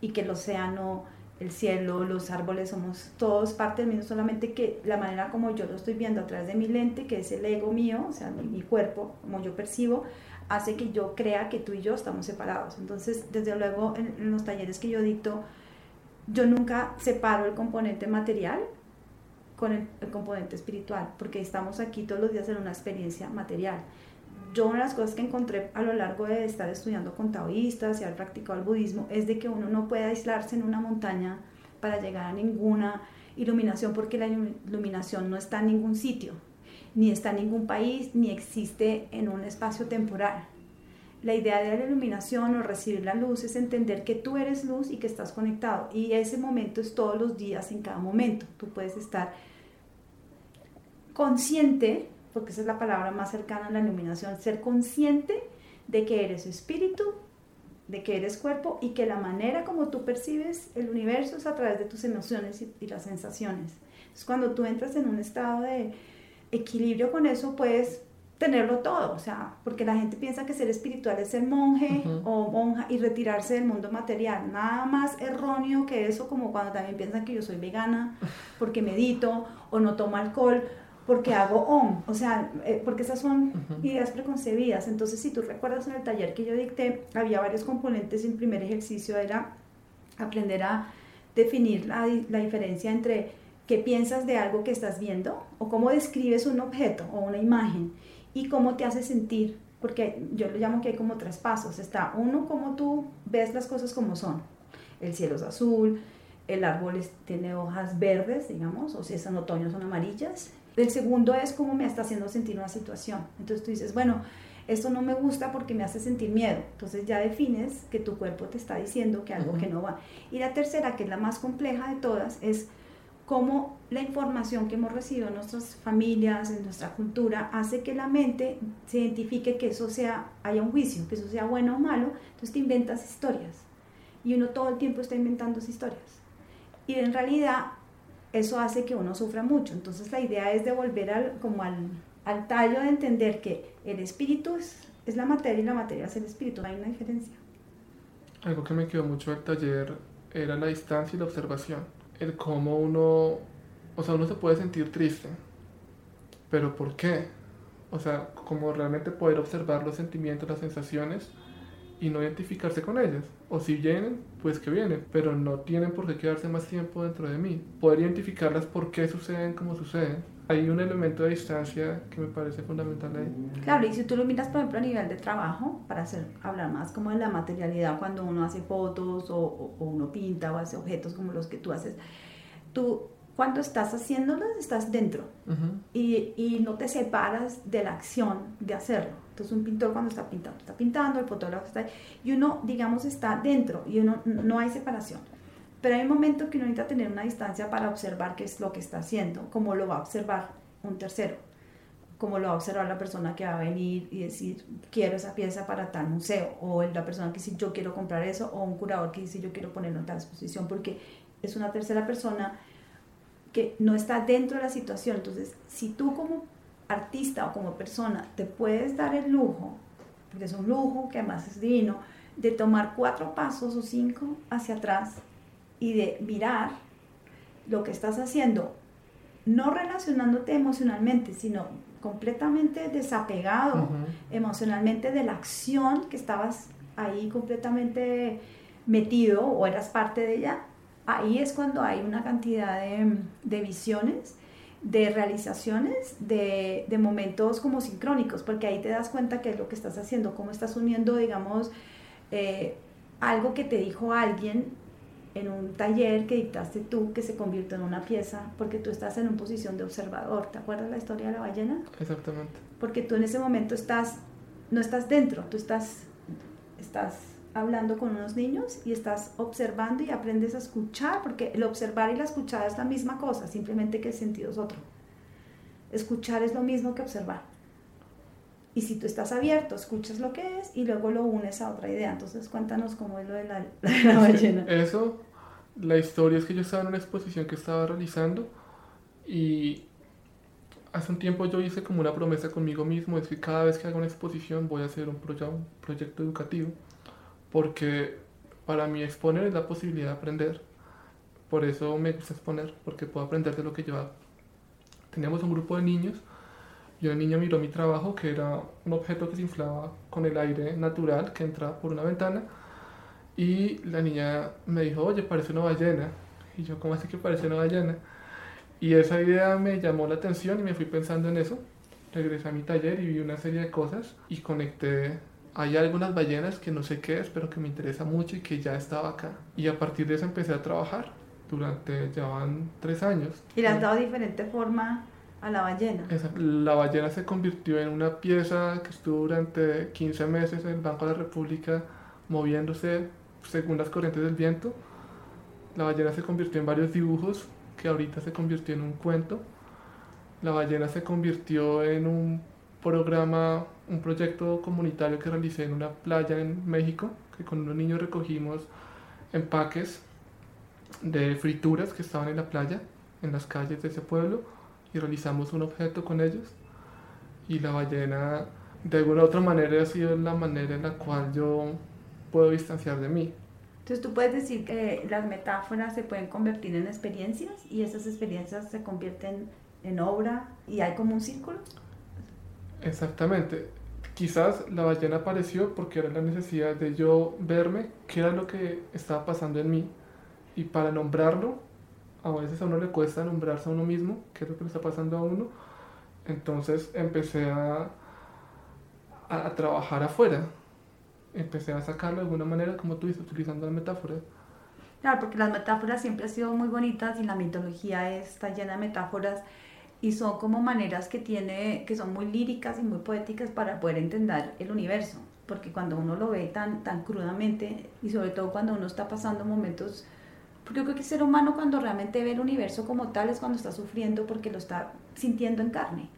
Y que el océano, el cielo, los árboles somos todos parte del mismo, solamente que la manera como yo lo estoy viendo a través de mi lente, que es el ego mío, o sea, mi, mi cuerpo, como yo percibo, hace que yo crea que tú y yo estamos separados. Entonces, desde luego, en, en los talleres que yo dicto, yo nunca separo el componente material con el, componente espiritual, porque estamos aquí todos los días en una experiencia material. Yo una de las cosas que encontré a lo largo de estar estudiando con taoístas y haber practicado el budismo es de que uno no puede aislarse en una montaña para llegar a ninguna iluminación, porque la ilu- iluminación no está en ningún sitio, ni está en ningún país, ni existe en un espacio temporal. La idea de la iluminación o recibir la luz es entender que tú eres luz y que estás conectado. Y ese momento es todos los días, en cada momento. Tú puedes estar consciente, porque esa es la palabra más cercana a la iluminación, ser consciente de que eres espíritu, de que eres cuerpo y que la manera como tú percibes el universo es a través de tus emociones y, las sensaciones. Entonces, cuando tú entras en un estado de equilibrio con eso, puedes tenerlo todo, o sea, porque la gente piensa que ser espiritual es ser monje o monja y retirarse del mundo material. Nada más erróneo que eso, como cuando también piensan que yo soy vegana porque medito o no tomo alcohol porque hago OM, o sea, eh, porque esas son ideas preconcebidas. Entonces, si tú recuerdas en el taller que yo dicté, había varios componentes y el primer ejercicio era aprender a definir la diferencia entre qué piensas de algo que estás viendo o cómo describes un objeto o una imagen y cómo te hace sentir, porque yo lo llamo que hay como tres pasos. Está uno, cómo tú ves las cosas como son. El cielo es azul, el árbol es- tiene hojas verdes, digamos, o si es en otoño son amarillas. El segundo es cómo me está haciendo sentir una situación. Entonces tú dices, bueno, esto no me gusta porque me hace sentir miedo. Entonces ya defines que tu cuerpo te está diciendo que algo Ujú. que no va. Y la tercera, que es la más compleja de todas, es cómo la información que hemos recibido en nuestras familias, en nuestra cultura, hace que la mente se identifique que eso sea, haya un juicio, que eso sea bueno o malo, entonces te inventas historias. Y uno todo el tiempo está inventando historias. Y en realidad eso hace que uno sufra mucho. Entonces la idea es de volver al, como al, al tallo de entender que el espíritu es, es la materia y la materia es el espíritu. Hay una diferencia. Algo que me quedó mucho del taller era la distancia y la observación. El cómo uno, o sea, uno se puede sentir triste, pero ¿por qué? O sea, como realmente poder observar los sentimientos, las sensaciones y no identificarse con ellas. O si vienen, pues que vienen, pero no tienen por qué quedarse más tiempo dentro de mí. Poder identificarlas por qué suceden como suceden. Hay un elemento de distancia que me parece fundamental ahí. Claro, y si tú lo miras, por ejemplo, a nivel de trabajo, para hacer, hablar más como de la materialidad, cuando uno hace fotos o, o- o uno pinta o hace objetos como los que tú haces, tú cuando estás haciéndolos estás dentro Ujú. y, y no te separas de la acción de hacerlo. Entonces un pintor cuando está pintando, está pintando, el fotógrafo está y uno, digamos, está dentro y uno no hay separación. Pero hay un momento que uno necesita tener una distancia para observar qué es lo que está haciendo, cómo lo va a observar un tercero, cómo lo va a observar la persona que va a venir y decir, quiero esa pieza para tal museo, o la persona que dice, yo quiero comprar eso, o un curador que dice, yo quiero ponerlo en tal exposición, porque es una tercera persona que no está dentro de la situación. Entonces, si tú como artista o como persona te puedes dar el lujo, porque es un lujo que además es divino, de tomar cuatro pasos o cinco hacia atrás y de mirar lo que estás haciendo, no relacionándote emocionalmente, sino completamente desapegado Ujú. emocionalmente de la acción que estabas ahí completamente metido o eras parte de ella, ahí es cuando hay una cantidad de, de visiones, de realizaciones, de, de momentos como sincrónicos, porque ahí te das cuenta qué es lo que estás haciendo, cómo estás uniendo, digamos, eh, algo que te dijo alguien en un taller que dictaste tú que se convirtió en una pieza porque tú estás en una posición de observador. ¿Te acuerdas la historia de la ballena? Exactamente. porque tú en ese momento estás, no estás dentro, tú estás, estás hablando con unos niños y estás observando y aprendes a escuchar, porque el observar y la escuchar es la misma cosa, simplemente que el sentido es otro. Escuchar es lo mismo que observar. Y si tú estás abierto, escuchas lo que es y luego lo unes a otra idea. Entonces cuéntanos cómo es lo de la, la ballena. Eso, la historia es que yo estaba en una exposición que estaba realizando y hace un tiempo yo hice como una promesa conmigo mismo, es que cada vez que haga una exposición voy a hacer un, proyecto educativo, porque para mí exponer es la posibilidad de aprender. Por eso me gusta exponer, porque puedo aprender de lo que yo hago. Teníamos un grupo de niños y una niña miró mi trabajo, que era un objeto que se inflaba con el aire natural que entraba por una ventana. Y la niña me dijo, oye, parece una ballena. Y yo, ¿cómo así que parece una ballena? Y esa idea me llamó la atención y me fui pensando en eso. Regresé a mi taller y vi una serie de cosas y conecté. Hay algunas ballenas que no sé qué es, pero que me interesa mucho y que ya estaba acá. Y a partir de eso empecé a trabajar. Durante, ya van tres años. ¿Y le has dado diferente forma a la ballena? la ballena se convirtió en una pieza que estuvo durante 15 meses en el Banco de la República moviéndose según las corrientes del viento. La ballena se convirtió en varios dibujos que ahorita se convirtió en un cuento. La ballena se convirtió en un programa, un proyecto comunitario que realicé en una playa en México, que con unos niños recogimos empaques de frituras que estaban en la playa, en las calles de ese pueblo, y realizamos un objeto con ellos. Y la ballena, de alguna u otra manera, ha sido la manera en la cual yo puedo distanciar de mí. Entonces tú puedes decir que las metáforas se pueden convertir en experiencias y esas experiencias se convierten en obra y hay como un círculo. Exactamente. Quizás la ballena apareció porque era la necesidad de yo verme qué era lo que estaba pasando en mí y para nombrarlo, a veces a uno le cuesta nombrarse a uno mismo, qué es lo que le está pasando a uno. Entonces empecé a, a trabajar afuera, empecé a sacarlo de alguna manera, como tú dices, utilizando la metáfora. Claro, porque las metáforas siempre han sido muy bonitas y la mitología está llena de metáforas y son como maneras que tiene, que son muy líricas y muy poéticas para poder entender el universo, porque cuando uno lo ve tan, tan crudamente y sobre todo cuando uno está pasando momentos, porque yo creo que el ser humano cuando realmente ve el universo como tal es cuando está sufriendo porque lo está sintiendo en carne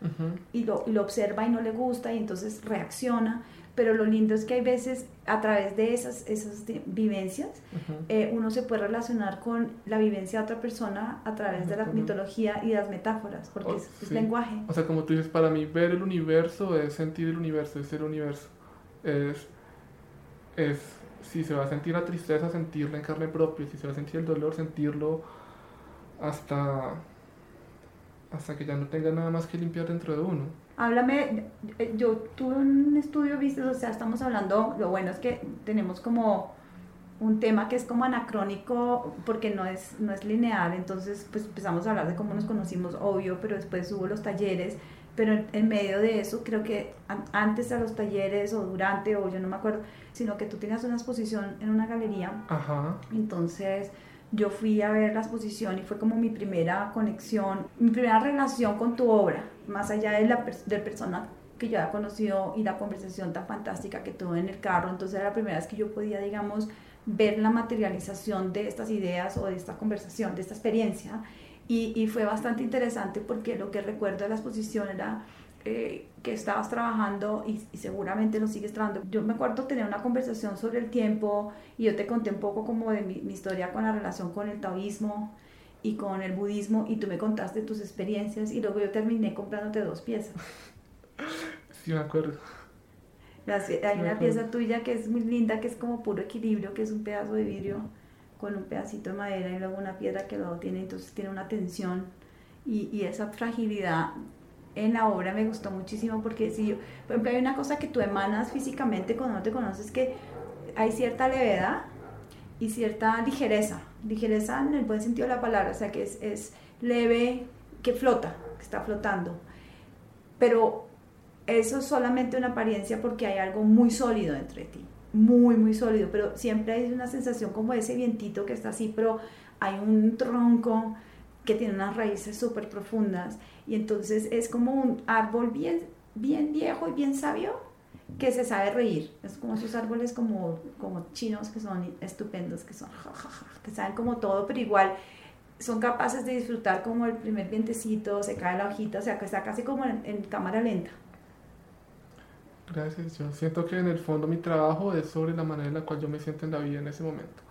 y, lo, y lo observa y no le gusta y entonces reacciona pero lo lindo es que hay veces a través de esas, esas vivencias eh, uno se puede relacionar con la vivencia de otra persona a través de la mitología y de las metáforas, porque es, lenguaje. O sea, como tú dices, para mí ver el universo es sentir el universo, es ser universo. Es, es, si se va a sentir la tristeza, sentirla en carne propia, si se va a sentir el dolor, sentirlo hasta, hasta que ya no tenga nada más que limpiar dentro de uno. Háblame, eh, yo tuve un estudio, viste, o sea, estamos hablando, lo bueno es que tenemos como un tema que es como anacrónico porque no es, no es lineal, entonces pues empezamos a hablar de cómo nos conocimos, obvio, pero después hubo los talleres, pero en, medio de eso creo que antes de los talleres o durante o yo no me acuerdo, sino que tú tenías una exposición en una galería, Ajá. entonces yo fui a ver la exposición y fue como mi primera conexión, mi primera relación con tu obra, más allá de la del persona que yo había conocido y la conversación tan fantástica que tuve en el carro, entonces era la primera vez que yo podía, digamos, ver la materialización de estas ideas o de esta conversación, de esta experiencia, y, y fue bastante interesante porque lo que recuerdo de la exposición era eh, que estabas trabajando y, seguramente lo sigues trabajando. Yo me acuerdo tener una conversación sobre el tiempo y yo te conté un poco como de mi, historia con la relación con el taoísmo y con el budismo y tú me contaste tus experiencias y luego yo terminé comprándote dos piezas. Sí, me acuerdo. hay una pieza tuya que es muy linda, que es como puro equilibrio, que es un pedazo de vidrio con un pedacito de madera y luego una piedra que luego tiene, entonces tiene una tensión y, y esa fragilidad en la obra me gustó muchísimo porque si yo, por ejemplo, hay una cosa que tú emanas físicamente cuando no te conoces que hay cierta levedad y cierta ligereza, ligereza en el buen sentido de la palabra, o sea que es, es leve, que flota, que está flotando, pero eso es solamente una apariencia porque hay algo muy sólido entre ti, muy, muy sólido, pero siempre hay una sensación como ese vientito que está así, pero hay un tronco que tiene unas raíces súper profundas y entonces es como un árbol bien, bien viejo y bien sabio que se sabe reír. Es como esos árboles como, como chinos que son estupendos, que son que saben como todo, pero igual son capaces de disfrutar como el primer vientecito, se cae la hojita, o sea, que está casi como en, en cámara lenta. Gracias. Yo siento que en el fondo mi trabajo es sobre la manera en la cual yo me siento en la vida en ese momento.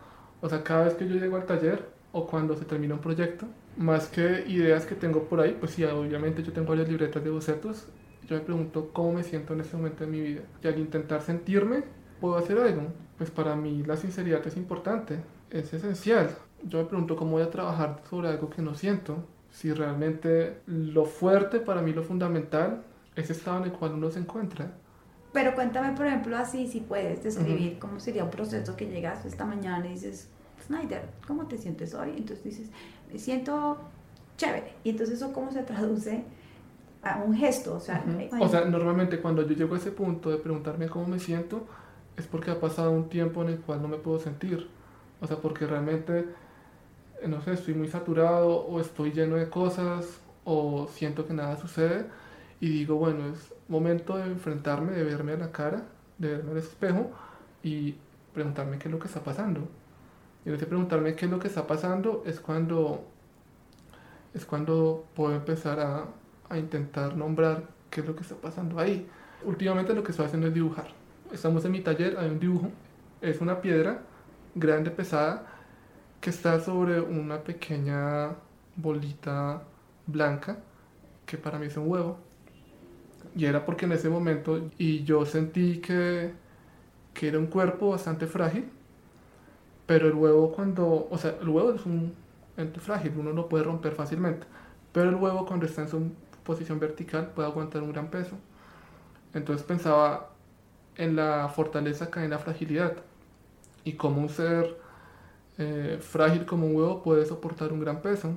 O sea, cada vez que yo llego al taller o cuando se termina un proyecto, más que ideas que tengo por ahí, pues sí, obviamente yo tengo varias libretas de bocetos, yo me pregunto cómo me siento en ese momento de mi vida. Y al intentar sentirme, ¿puedo hacer algo? Pues para mí la sinceridad es importante, es esencial yo me pregunto cómo voy a trabajar sobre algo que no siento, si realmente lo fuerte para mí, lo fundamental, es ese estado en el cual uno se encuentra. Pero cuéntame, por ejemplo, así, si puedes describir cómo sería un proceso que llegas esta mañana y dices, Snyder, ¿cómo te sientes hoy? Entonces dices, me siento chévere. Y entonces eso cómo se traduce a un gesto. O sea, o sea, normalmente cuando yo llego a ese punto de preguntarme cómo me siento, es porque ha pasado un tiempo en el cual no me puedo sentir. O sea, porque realmente no sé, estoy muy saturado o estoy lleno de cosas o siento que nada sucede y digo, bueno, es momento de enfrentarme, de verme a la cara, de verme al espejo y preguntarme qué es lo que está pasando. Y en ese preguntarme qué es lo que está pasando es cuando, es cuando puedo empezar a, a intentar nombrar qué es lo que está pasando ahí. Últimamente lo que estoy haciendo es dibujar. Estamos en mi taller, hay un dibujo, es una piedra grande, pesada, que está sobre una pequeña bolita blanca que para mí es un huevo. Y era porque en ese momento y yo sentí que, que era un cuerpo bastante frágil, pero el huevo cuando, o sea, el huevo es un ente frágil, uno lo puede romper fácilmente, pero el huevo cuando está en su posición vertical puede aguantar un gran peso. Entonces pensaba en la fortaleza que hay en la fragilidad y como un ser eh, frágil como un huevo puede soportar un gran peso,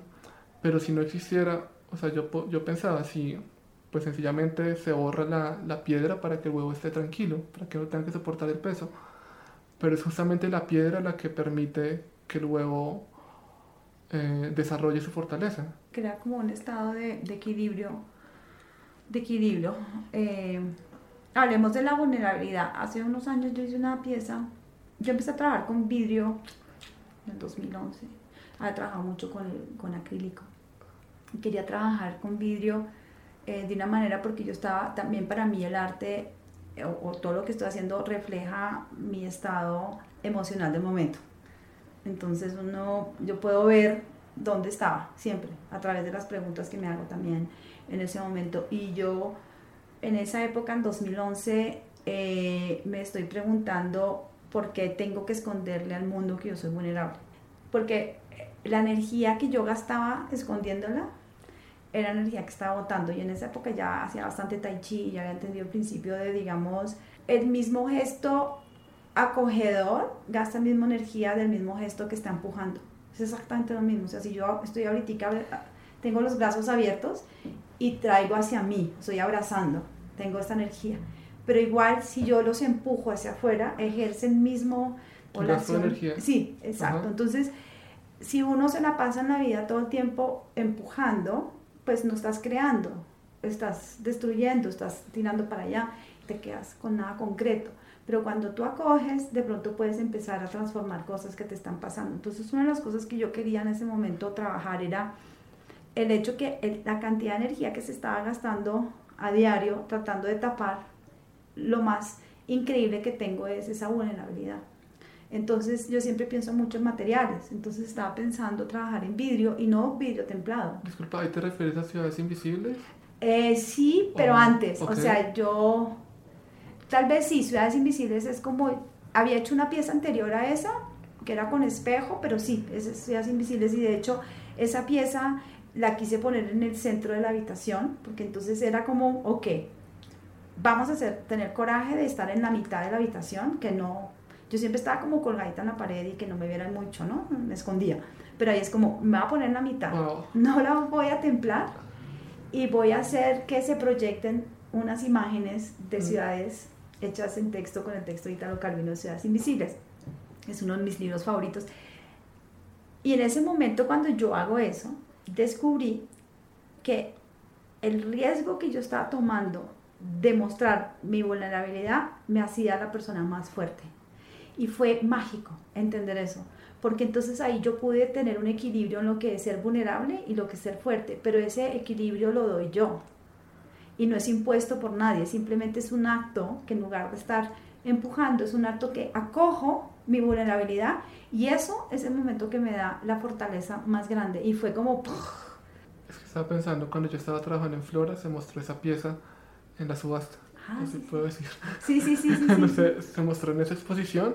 pero si no existiera, o sea, yo, yo pensaba, si pues sencillamente se borra la, la, piedra para que el huevo esté tranquilo, para que no tenga que soportar el peso, pero es justamente la piedra la que permite que el huevo eh, desarrolle su fortaleza. Crea como un estado de, de equilibrio, de equilibrio. Eh, hablemos de la vulnerabilidad. Hace unos años yo hice una pieza, yo empecé a trabajar con vidrio en el 2011. Había trabajado mucho con, con acrílico. Quería trabajar con vidrio eh, de una manera porque yo estaba, también para mí el arte eh, o, todo lo que estoy haciendo refleja mi estado emocional del momento. Entonces uno, yo puedo ver dónde estaba siempre a través de las preguntas que me hago también en ese momento. Y yo en esa época, en 2011, eh, me estoy preguntando ¿por qué tengo que esconderle al mundo que yo soy vulnerable? Porque la energía que yo gastaba escondiéndola era energía que estaba botando. Y en esa época ya hacía bastante tai chi ya había entendido el principio de, digamos, el mismo gesto acogedor gasta la misma energía del mismo gesto que está empujando. Es exactamente lo mismo. O sea, si yo estoy ahorita, tengo los brazos abiertos y traigo hacia mí, estoy abrazando, tengo esta energía pero igual si yo los empujo hacia afuera, ejercen mismo energía. Sí, exacto. Entonces, si uno se la pasa en la vida todo el tiempo empujando, pues no estás creando, estás destruyendo, estás tirando para allá, te quedas con nada concreto. Pero cuando tú acoges, de pronto puedes empezar a transformar cosas que te están pasando. Entonces, una de las cosas que yo quería en ese momento trabajar era el hecho que la cantidad de energía que se estaba gastando a diario tratando de tapar lo más increíble que tengo es esa vulnerabilidad. Entonces yo siempre pienso mucho en materiales, entonces estaba pensando trabajar en vidrio y no vidrio templado. Disculpa, ¿ahí te refieres a ciudades invisibles? Eh, sí, pero antes, o sea, yo, tal vez sí, ciudades invisibles es como, había hecho una pieza anterior a esa, que era con espejo, pero sí, es ciudades invisibles y de hecho esa pieza la quise poner en el centro de la habitación, porque entonces era como, ok, vamos a hacer, tener coraje de estar en la mitad de la habitación, que no, yo siempre estaba como colgadita en la pared y que no me vieran mucho, ¿no? Me escondía. Pero ahí es como, me voy a poner en la mitad, no la voy a templar y voy a hacer que se proyecten unas imágenes de ciudades hechas en texto con el texto de Italo Calvino, Ciudades Invisibles. Es uno de mis libros favoritos. Y en ese momento cuando yo hago eso, descubrí que el riesgo que yo estaba tomando demostrar mi vulnerabilidad me hacía la persona más fuerte. Y fue mágico entender eso, porque entonces ahí yo pude tener un equilibrio en lo que es ser vulnerable y lo que es ser fuerte, pero ese equilibrio lo doy yo y no es impuesto por nadie, simplemente es un acto que en lugar de estar empujando, es un acto que acojo mi vulnerabilidad y eso es el momento que me da la fortaleza más grande y fue como... Es que estaba pensando, cuando yo estaba trabajando en Flora, se mostró esa pieza en la subasta. Ah, sí, puedo decir. Sí, sí, sí, sí. sí. sé, se mostró en esa exposición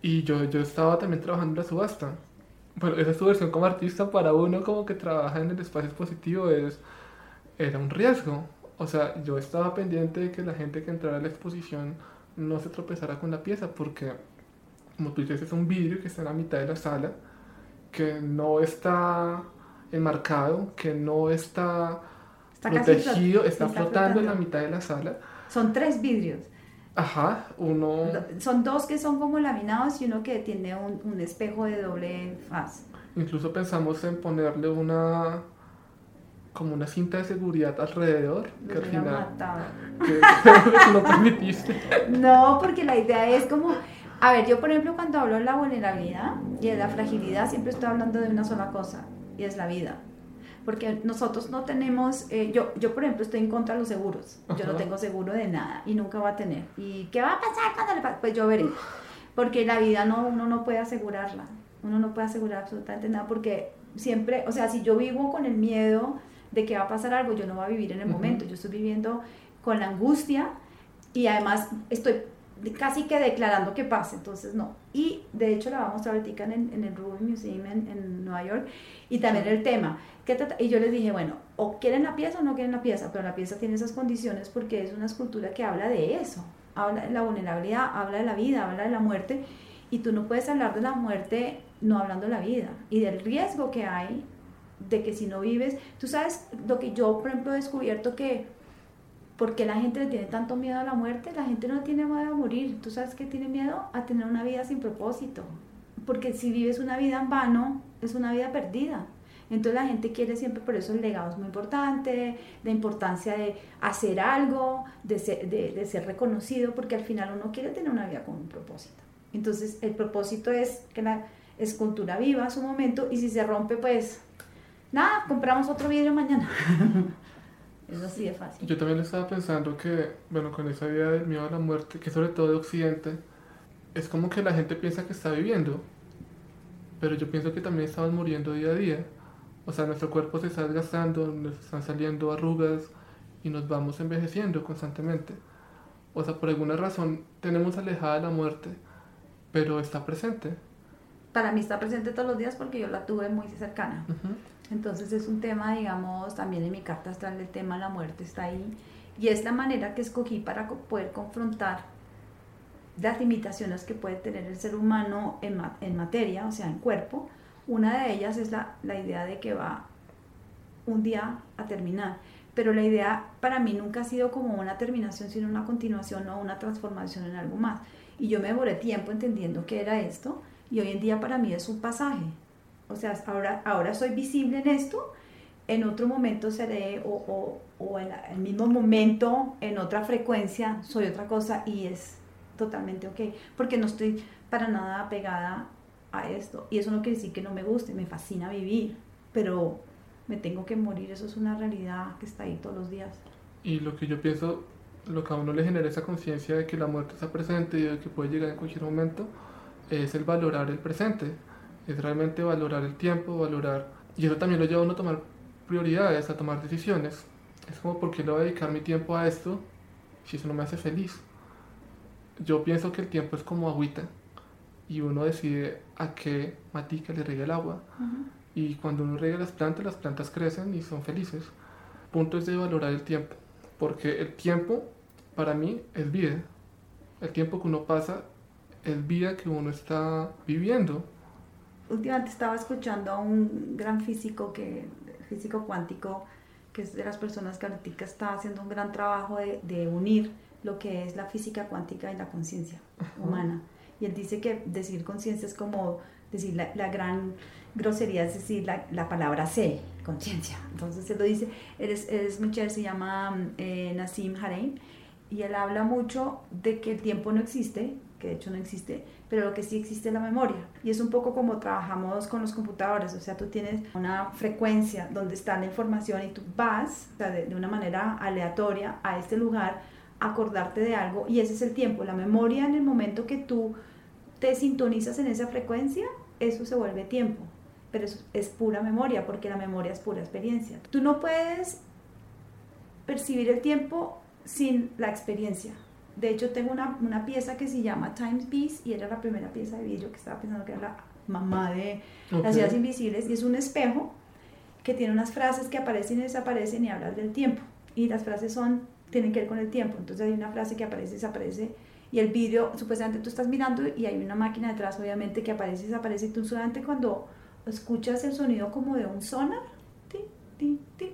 y yo, yo estaba también trabajando en la subasta. Bueno, esa es tu versión como artista, para uno como que trabaja en el espacio expositivo es, era un riesgo. O sea, yo estaba pendiente de que la gente que entrara a la exposición no se tropezara con la pieza porque, como tú dices, es un vidrio que está en la mitad de la sala, que no está enmarcado, que no está, Está flot- protegido, está, flotando en la mitad de la sala. Son tres vidrios. Ajá, uno... Son dos que son como laminados y uno que tiene un, un espejo de doble faz. Incluso pensamos en ponerle una como una cinta de seguridad alrededor, que al final que no permitiste. No, porque la idea es como, a ver, yo por ejemplo cuando hablo de la vulnerabilidad y de la fragilidad, siempre estoy hablando de una sola cosa, y es la vida. Porque nosotros no tenemos, eh, yo, yo por ejemplo estoy en contra de los seguros, yo no Ajá. tengo seguro de nada y nunca va a tener. ¿Y qué va a pasar cuando le pase? Pues yo veré. Porque la vida no, uno no puede asegurarla, uno no puede asegurar absolutamente nada porque siempre, o sea, si yo vivo con el miedo de que va a pasar algo, yo no voy a vivir en el momento, yo estoy viviendo con la angustia y además estoy casi que declarando que pase, entonces no. Y de hecho la vamos a mostrar ahorita en, en el Ruby Museum en, en Nueva York y también el tema. ¿qué trata? Y yo les dije, bueno, o quieren la pieza o no quieren la pieza, pero la pieza tiene esas condiciones porque es una escultura que habla de eso, habla de la vulnerabilidad, habla de la vida, habla de la muerte y tú no puedes hablar de la muerte no hablando de la vida y del riesgo que hay de que si no vives, tú sabes lo que yo por ejemplo he descubierto que ¿Por qué la gente le tiene tanto miedo a la muerte? La gente no tiene miedo a morir. ¿Tú sabes qué tiene miedo? A tener una vida sin propósito. Porque si vives una vida en vano, es una vida perdida. Entonces la gente quiere siempre, por eso el legado es muy importante, la importancia de hacer algo, de ser, de, de ser reconocido, porque al final uno quiere tener una vida con un propósito. Entonces el propósito es que la escultura viva su momento y si se rompe, pues nada, compramos otro vidrio mañana. es así de fácil. Yo también estaba pensando que, bueno, con esa idea del miedo a la muerte, que sobre todo de Occidente, es como que la gente piensa que está viviendo, pero yo pienso que también estamos muriendo día a día. O sea, nuestro cuerpo se está desgastando, nos están saliendo arrugas y nos vamos envejeciendo constantemente. O sea, por alguna razón tenemos alejada la muerte, pero está presente. Para mí está presente todos los días porque yo la tuve muy cercana. Ujú. Entonces es un tema, digamos, también en mi carta astral el tema de la muerte está ahí. Y es la manera que escogí para poder confrontar las limitaciones que puede tener el ser humano en, ma- en materia, o sea, en cuerpo. Una de ellas es la, la idea de que va un día a terminar. Pero la idea para mí nunca ha sido como una terminación, sino una continuación o una transformación en algo más. Y yo me demoré tiempo entendiendo qué era esto y hoy en día para mí es un pasaje. O sea, ahora, ahora soy visible en esto, en otro momento seré, o, o, o en el mismo momento, en otra frecuencia, soy otra cosa y es totalmente ok, porque no estoy para nada apegada a esto. Y eso no quiere decir que no me guste, me fascina vivir, pero me tengo que morir, eso es una realidad que está ahí todos los días. Y lo que yo pienso, lo que a uno le genera esa conciencia de que la muerte está presente y de que puede llegar en cualquier momento, es el valorar el presente. Es realmente valorar el tiempo, valorar... Y eso también lo lleva a uno a tomar prioridades, a tomar decisiones. Es como, ¿por qué le voy a dedicar mi tiempo a esto si eso no me hace feliz? Yo pienso que el tiempo es como agüita y uno decide a qué matica le riega el agua. Y cuando uno riega las plantas, las plantas crecen y son felices. El punto es de valorar el tiempo, porque el tiempo para mí es vida. El tiempo que uno pasa es vida que uno está viviendo. Últimamente estaba escuchando a un gran físico que físico cuántico que es de las personas que ahorita está haciendo un gran trabajo de, de unir lo que es la física cuántica y la conciencia humana. Y él dice que decir conciencia es como decir la, la gran grosería es decir la, la palabra sé conciencia. Entonces él lo dice es, es muy chévere, se llama eh, Nassim Haramein y él habla mucho de que el tiempo no existe que de hecho no existe, pero lo que sí existe es la memoria. Y es un poco como trabajamos con los computadores, o sea, tú tienes una frecuencia donde está la información y tú vas de, de una manera aleatoria a este lugar acordarte de algo y ese es el tiempo. La memoria en el momento que tú te sintonizas en esa frecuencia, eso se vuelve tiempo pero es, pura memoria, porque la memoria es pura experiencia. Tú no puedes percibir el tiempo sin la experiencia. De hecho, tengo una, una pieza que se llama Times Piece y era la primera pieza de vidrio que estaba pensando que era la mamá de las ciudades invisibles y es un espejo que tiene unas frases que aparecen y desaparecen y hablan del tiempo. Y las frases son, tienen que ver con el tiempo. Entonces hay una frase que aparece y desaparece y el vidrio, supuestamente tú estás mirando y hay una máquina detrás, obviamente, que aparece y desaparece. Y tú solamente cuando escuchas el sonido como de un sonar,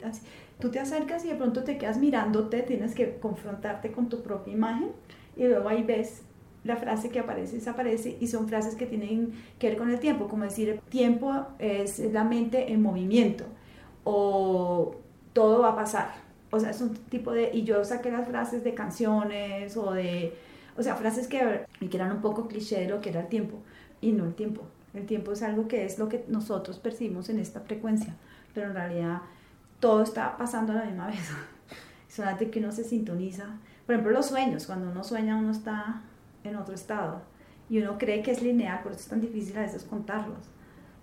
así, tú te acercas y de pronto te quedas mirándote, tienes que confrontarte con tu propia imagen y luego ahí ves la frase que aparece y desaparece y son frases que tienen que ver con el tiempo, como decir, tiempo es la mente en movimiento o todo va a pasar. O sea, es un tipo de... Y yo saqué las frases de canciones o de... O sea, frases que, que eran un poco cliché de lo que era el tiempo y no el tiempo. El tiempo es algo que es lo que nosotros percibimos en esta frecuencia, pero en realidad todo está pasando a la misma vez. Solamente que uno se sintoniza. Por ejemplo, los sueños. Cuando uno sueña, uno está en otro estado. Y uno cree que es lineal, por eso es tan difícil a veces contarlos.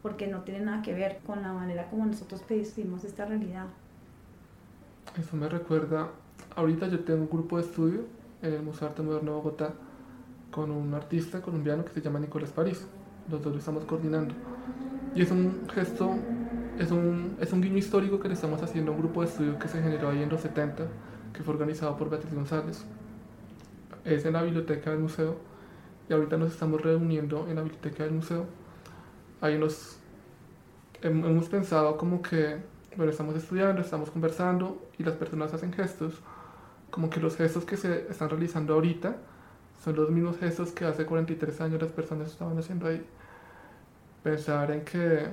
Porque no tiene nada que ver con la manera como nosotros percibimos esta realidad. Eso me recuerda. Ahorita yo tengo un grupo de estudio en el Museo de Arte Moderno de Bogotá con un artista colombiano que se llama Nicolás París. Los dos lo estamos coordinando. Y es un gesto es un, es un guiño histórico que le estamos haciendo a un grupo de estudio que se generó ahí en los 70, que fue organizado por Beatriz González. Es en la biblioteca del museo y ahorita nos estamos reuniendo en la biblioteca del museo. Ahí nos hemos pensado como que, bueno, estamos estudiando, estamos conversando y las personas hacen gestos, como que los gestos que se están realizando ahorita son los mismos gestos que hace 43 años las personas estaban haciendo ahí. Pensar en que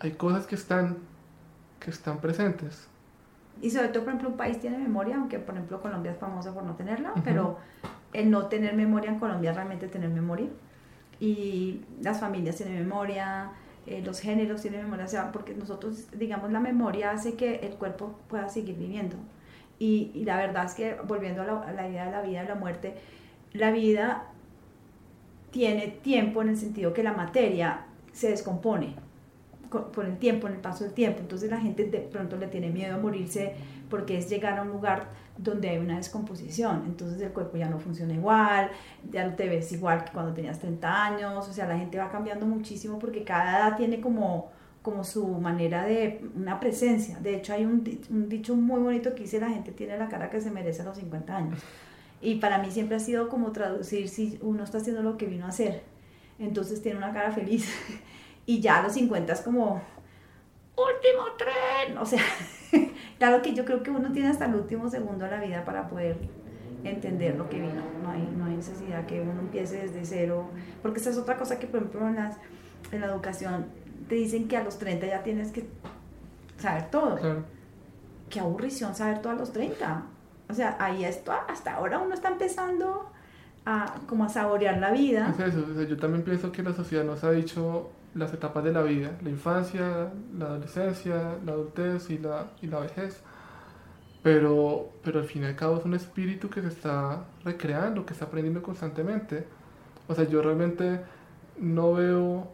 hay cosas que están, que están presentes. Y sobre todo, por ejemplo, un país tiene memoria, aunque por ejemplo Colombia es famosa por no tenerla, pero el no tener memoria en Colombia realmente tener memoria. Y las familias tienen memoria, eh, los géneros tienen memoria, o sea, porque nosotros, digamos, la memoria hace que el cuerpo pueda seguir viviendo. Y, y la verdad es que, volviendo a la, a la idea de la vida y la muerte, la vida tiene tiempo en el sentido que la materia se descompone por el tiempo, en el paso del tiempo. Entonces la gente de pronto le tiene miedo a morirse porque es llegar a un lugar donde hay una descomposición. Entonces el cuerpo ya no funciona igual, ya no te ves igual que cuando tenías 30 años. O sea, la gente va cambiando muchísimo porque cada edad tiene como, como su manera de una presencia. De hecho, hay un, un dicho muy bonito que dice la gente tiene la cara que se merece a los 50 años. Y para mí siempre ha sido como traducir si uno está haciendo lo que vino a hacer. Entonces tiene una cara feliz. y ya a los 50 es como, último tren, o sea, claro que yo creo que uno tiene hasta el último segundo de la vida para poder entender lo que vino, no hay, no hay necesidad que uno empiece desde cero, porque esa es otra cosa que por ejemplo en, las, en la educación te dicen que a los 30 ya tienes que saber todo. Claro. Qué aburrición saber todo a los 30. O sea, ahí esto, hasta ahora uno está empezando a como a saborear la vida. Es eso, yo también pienso que la sociedad nos ha dicho las etapas de la vida, la infancia, la adolescencia, la adultez y la, y la vejez. Pero, pero al fin y al cabo es un espíritu que se está recreando, que está aprendiendo constantemente. O sea, yo realmente no veo,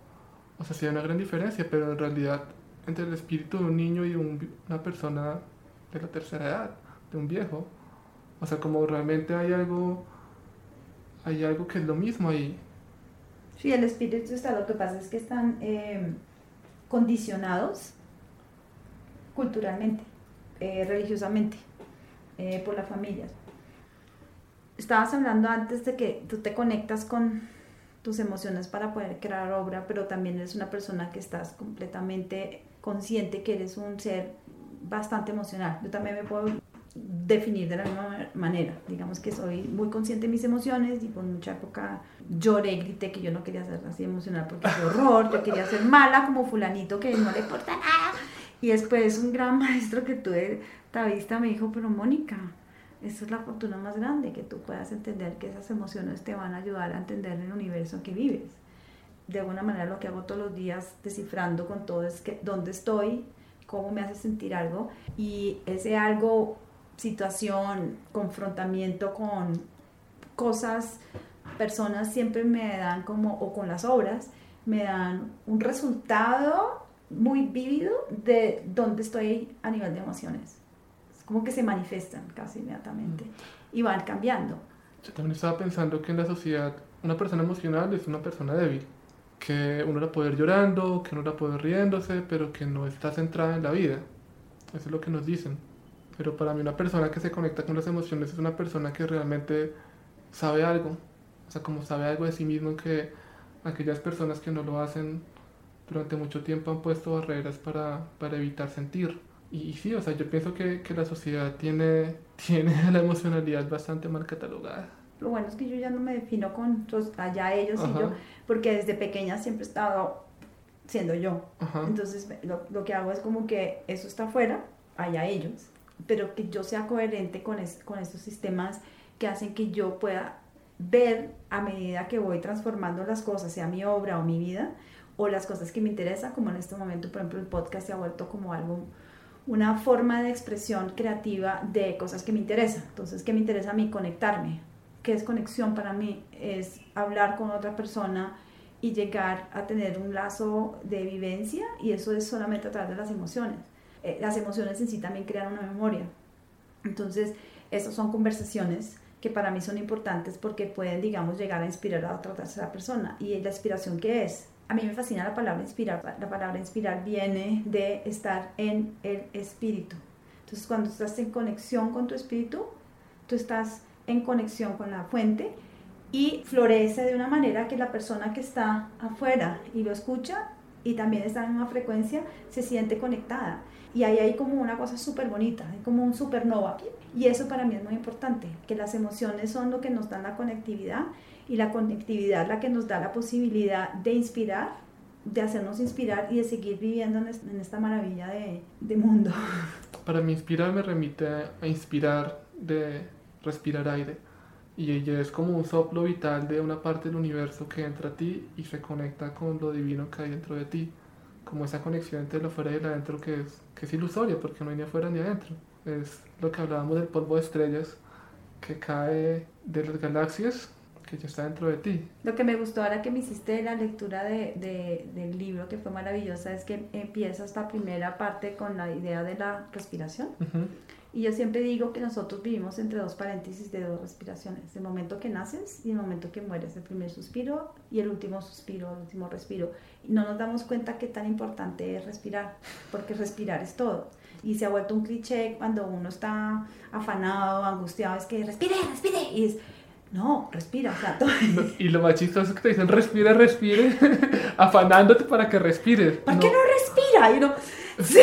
o sea, sí hay una gran diferencia, pero en realidad entre el espíritu de un niño y una persona de la tercera edad, de un viejo. O sea, como realmente hay algo, hay algo que es lo mismo ahí. Sí, el espíritu está, lo que pasa es que están eh, condicionados culturalmente, eh, religiosamente, eh, por las familias. Estabas hablando antes de que tú te conectas con tus emociones para poder crear obra, pero también eres una persona que estás completamente consciente que eres un ser bastante emocional. Yo también me puedo definir de la misma manera. Digamos que soy muy consciente de mis emociones y por mucha época lloré, grité que yo no quería ser así emocional porque es horror, yo quería ser mala como fulanito que no le importa nada. Y después un gran maestro que tuve, Tavista, me dijo, pero Mónica, Esa es la fortuna más grande, que tú puedas entender que esas emociones te van a ayudar a entender el universo en que vives. De alguna manera lo que hago todos los días descifrando con todo es que dónde estoy, cómo me hace sentir algo y ese algo, situación, confrontamiento con cosas, personas siempre me dan como, o con las obras, me dan un resultado muy vívido de dónde estoy a nivel de emociones. Es como que se manifiestan casi inmediatamente y van cambiando. Yo también estaba pensando que en la sociedad una persona emocional es una persona débil, que uno la puede ir llorando, que uno la puede ir riéndose, pero que no está centrada en la vida. Eso es lo que nos dicen. Pero para mí una persona que se conecta con las emociones es una persona que realmente sabe algo, o sea, como sabe algo de sí mismo que aquellas personas que no lo hacen durante mucho tiempo han puesto barreras para, para evitar sentir. Y, sí, o sea, yo pienso que, que, la sociedad tiene, tiene la emocionalidad bastante mal catalogada. Lo bueno es que yo ya no me defino con allá ellos y yo, porque desde pequeña siempre he estado siendo yo. Entonces lo, lo, que hago es como que eso está afuera, allá ellos, pero que yo sea coherente con, es, con estos sistemas que hacen que yo pueda ver a medida que voy transformando las cosas, sea mi obra o mi vida, o las cosas que me interesan, como en este momento, por ejemplo, el podcast se ha vuelto como algo, una forma de expresión creativa de cosas que me interesan. Entonces, ¿qué me interesa a mí? Conectarme. ¿Qué es conexión para mí? Es hablar con otra persona y llegar a tener un lazo de vivencia y eso es solamente a través de las emociones. Eh, las emociones en sí también crean una memoria. Entonces, esas son conversaciones que para mí son importantes porque pueden, digamos, llegar a inspirar a otra tercera persona. ¿Y la inspiración qué es? A mí me fascina la palabra inspirar. La palabra inspirar viene de estar en el espíritu. Entonces, cuando estás en conexión con tu espíritu, tú estás en conexión con la fuente y florece de una manera que la persona que está afuera y lo escucha y también está en una frecuencia se siente conectada. Y ahí hay como una cosa súper bonita, hay como un supernova. Y eso para mí es muy importante, que las emociones son lo que nos dan la conectividad y la conectividad la que nos da la posibilidad de inspirar, de hacernos inspirar y de seguir viviendo en esta maravilla de, de mundo. Para mí inspirar me remite a inspirar de respirar aire y ella es como un soplo vital de una parte del universo que entra a ti y se conecta con lo divino que hay dentro de ti, como esa conexión entre lo fuera y lo adentro que es, que es ilusoria porque no hay ni afuera ni adentro. Es lo que hablábamos del polvo de estrellas que cae de las galaxias que ya está dentro de ti. Lo que me gustó ahora que me hiciste la lectura de, de, del libro, que fue maravillosa, es que empieza esta primera parte con la idea de la respiración. Y yo siempre digo que nosotros vivimos entre dos paréntesis de dos respiraciones, el momento que naces y el momento que mueres, el primer suspiro y el último suspiro, el último respiro. Y no nos damos cuenta qué tan importante es respirar, porque respirar es todo. Y se ha vuelto un cliché cuando uno está afanado, angustiado, es que respire, respire. Y es, no, respira, o sea, Y lo más chistoso es que te dicen, respire, respire, afanándote para que respires. ¿Por qué no respira? Y uno, sí,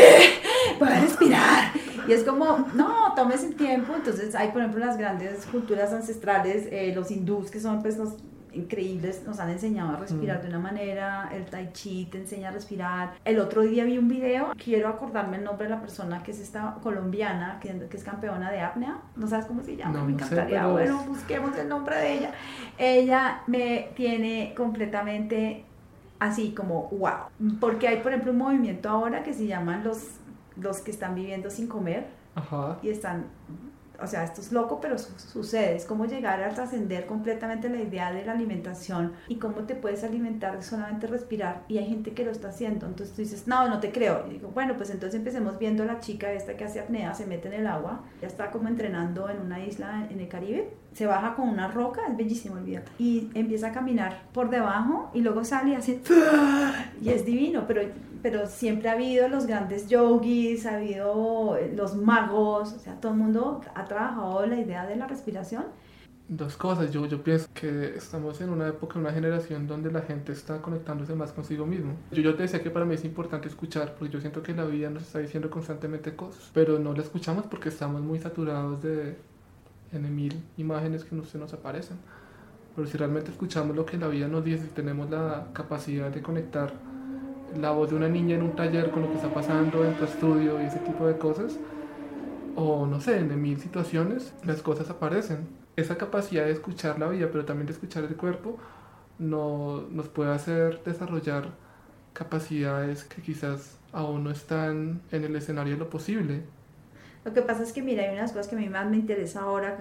voy a respirar. Y es como, no, tomes el tiempo. Entonces hay, por ejemplo, las grandes culturas ancestrales, eh, los hindús, que son pues los increíbles, nos han enseñado a respirar de una manera, el tai chi te enseña a respirar. El otro día vi un video, quiero acordarme el nombre de la persona que es esta colombiana, que, que es campeona de apnea, no sabes cómo se llama, me encantaría, bueno, busquemos el nombre de ella. Ella me tiene completamente así como wow, porque hay por ejemplo un movimiento ahora que se llaman los los que están viviendo sin comer y están, o sea, esto es loco, pero sucede, es como llegar a trascender completamente la idea de la alimentación y cómo te puedes alimentar solamente respirar y hay gente que lo está haciendo, entonces tú dices, no, no te creo, y digo, bueno, pues entonces empecemos viendo a la chica esta que hace apnea, se mete en el agua, ya está como entrenando en una isla en el Caribe, se baja con una roca, es bellísimo el video, y empieza a caminar por debajo y luego sale y hace, y es divino, pero pero siempre ha habido los grandes yogis, ha habido eh, los magos, o sea, todo el mundo ha trabajado la idea de la respiración. Dos cosas, yo, yo pienso que estamos en una época, una generación donde la gente está conectándose más consigo mismo. Yo, yo te decía que para mí es importante escuchar, porque yo siento que la vida nos está diciendo constantemente cosas, pero no la escuchamos porque estamos muy saturados de en mil imágenes que no se nos aparecen. Pero si realmente escuchamos lo que la vida nos dice, tenemos la capacidad de conectar la voz de una niña en un taller con lo que está pasando en tu estudio y ese tipo de cosas, o no sé, en mil situaciones las cosas aparecen. Esa capacidad de escuchar la vida, pero también de escuchar el cuerpo, no, nos puede hacer desarrollar capacidades que quizás aún no están en el escenario de lo posible. Lo que pasa es que, mira, hay unas cosas que a mí más me interesa ahora,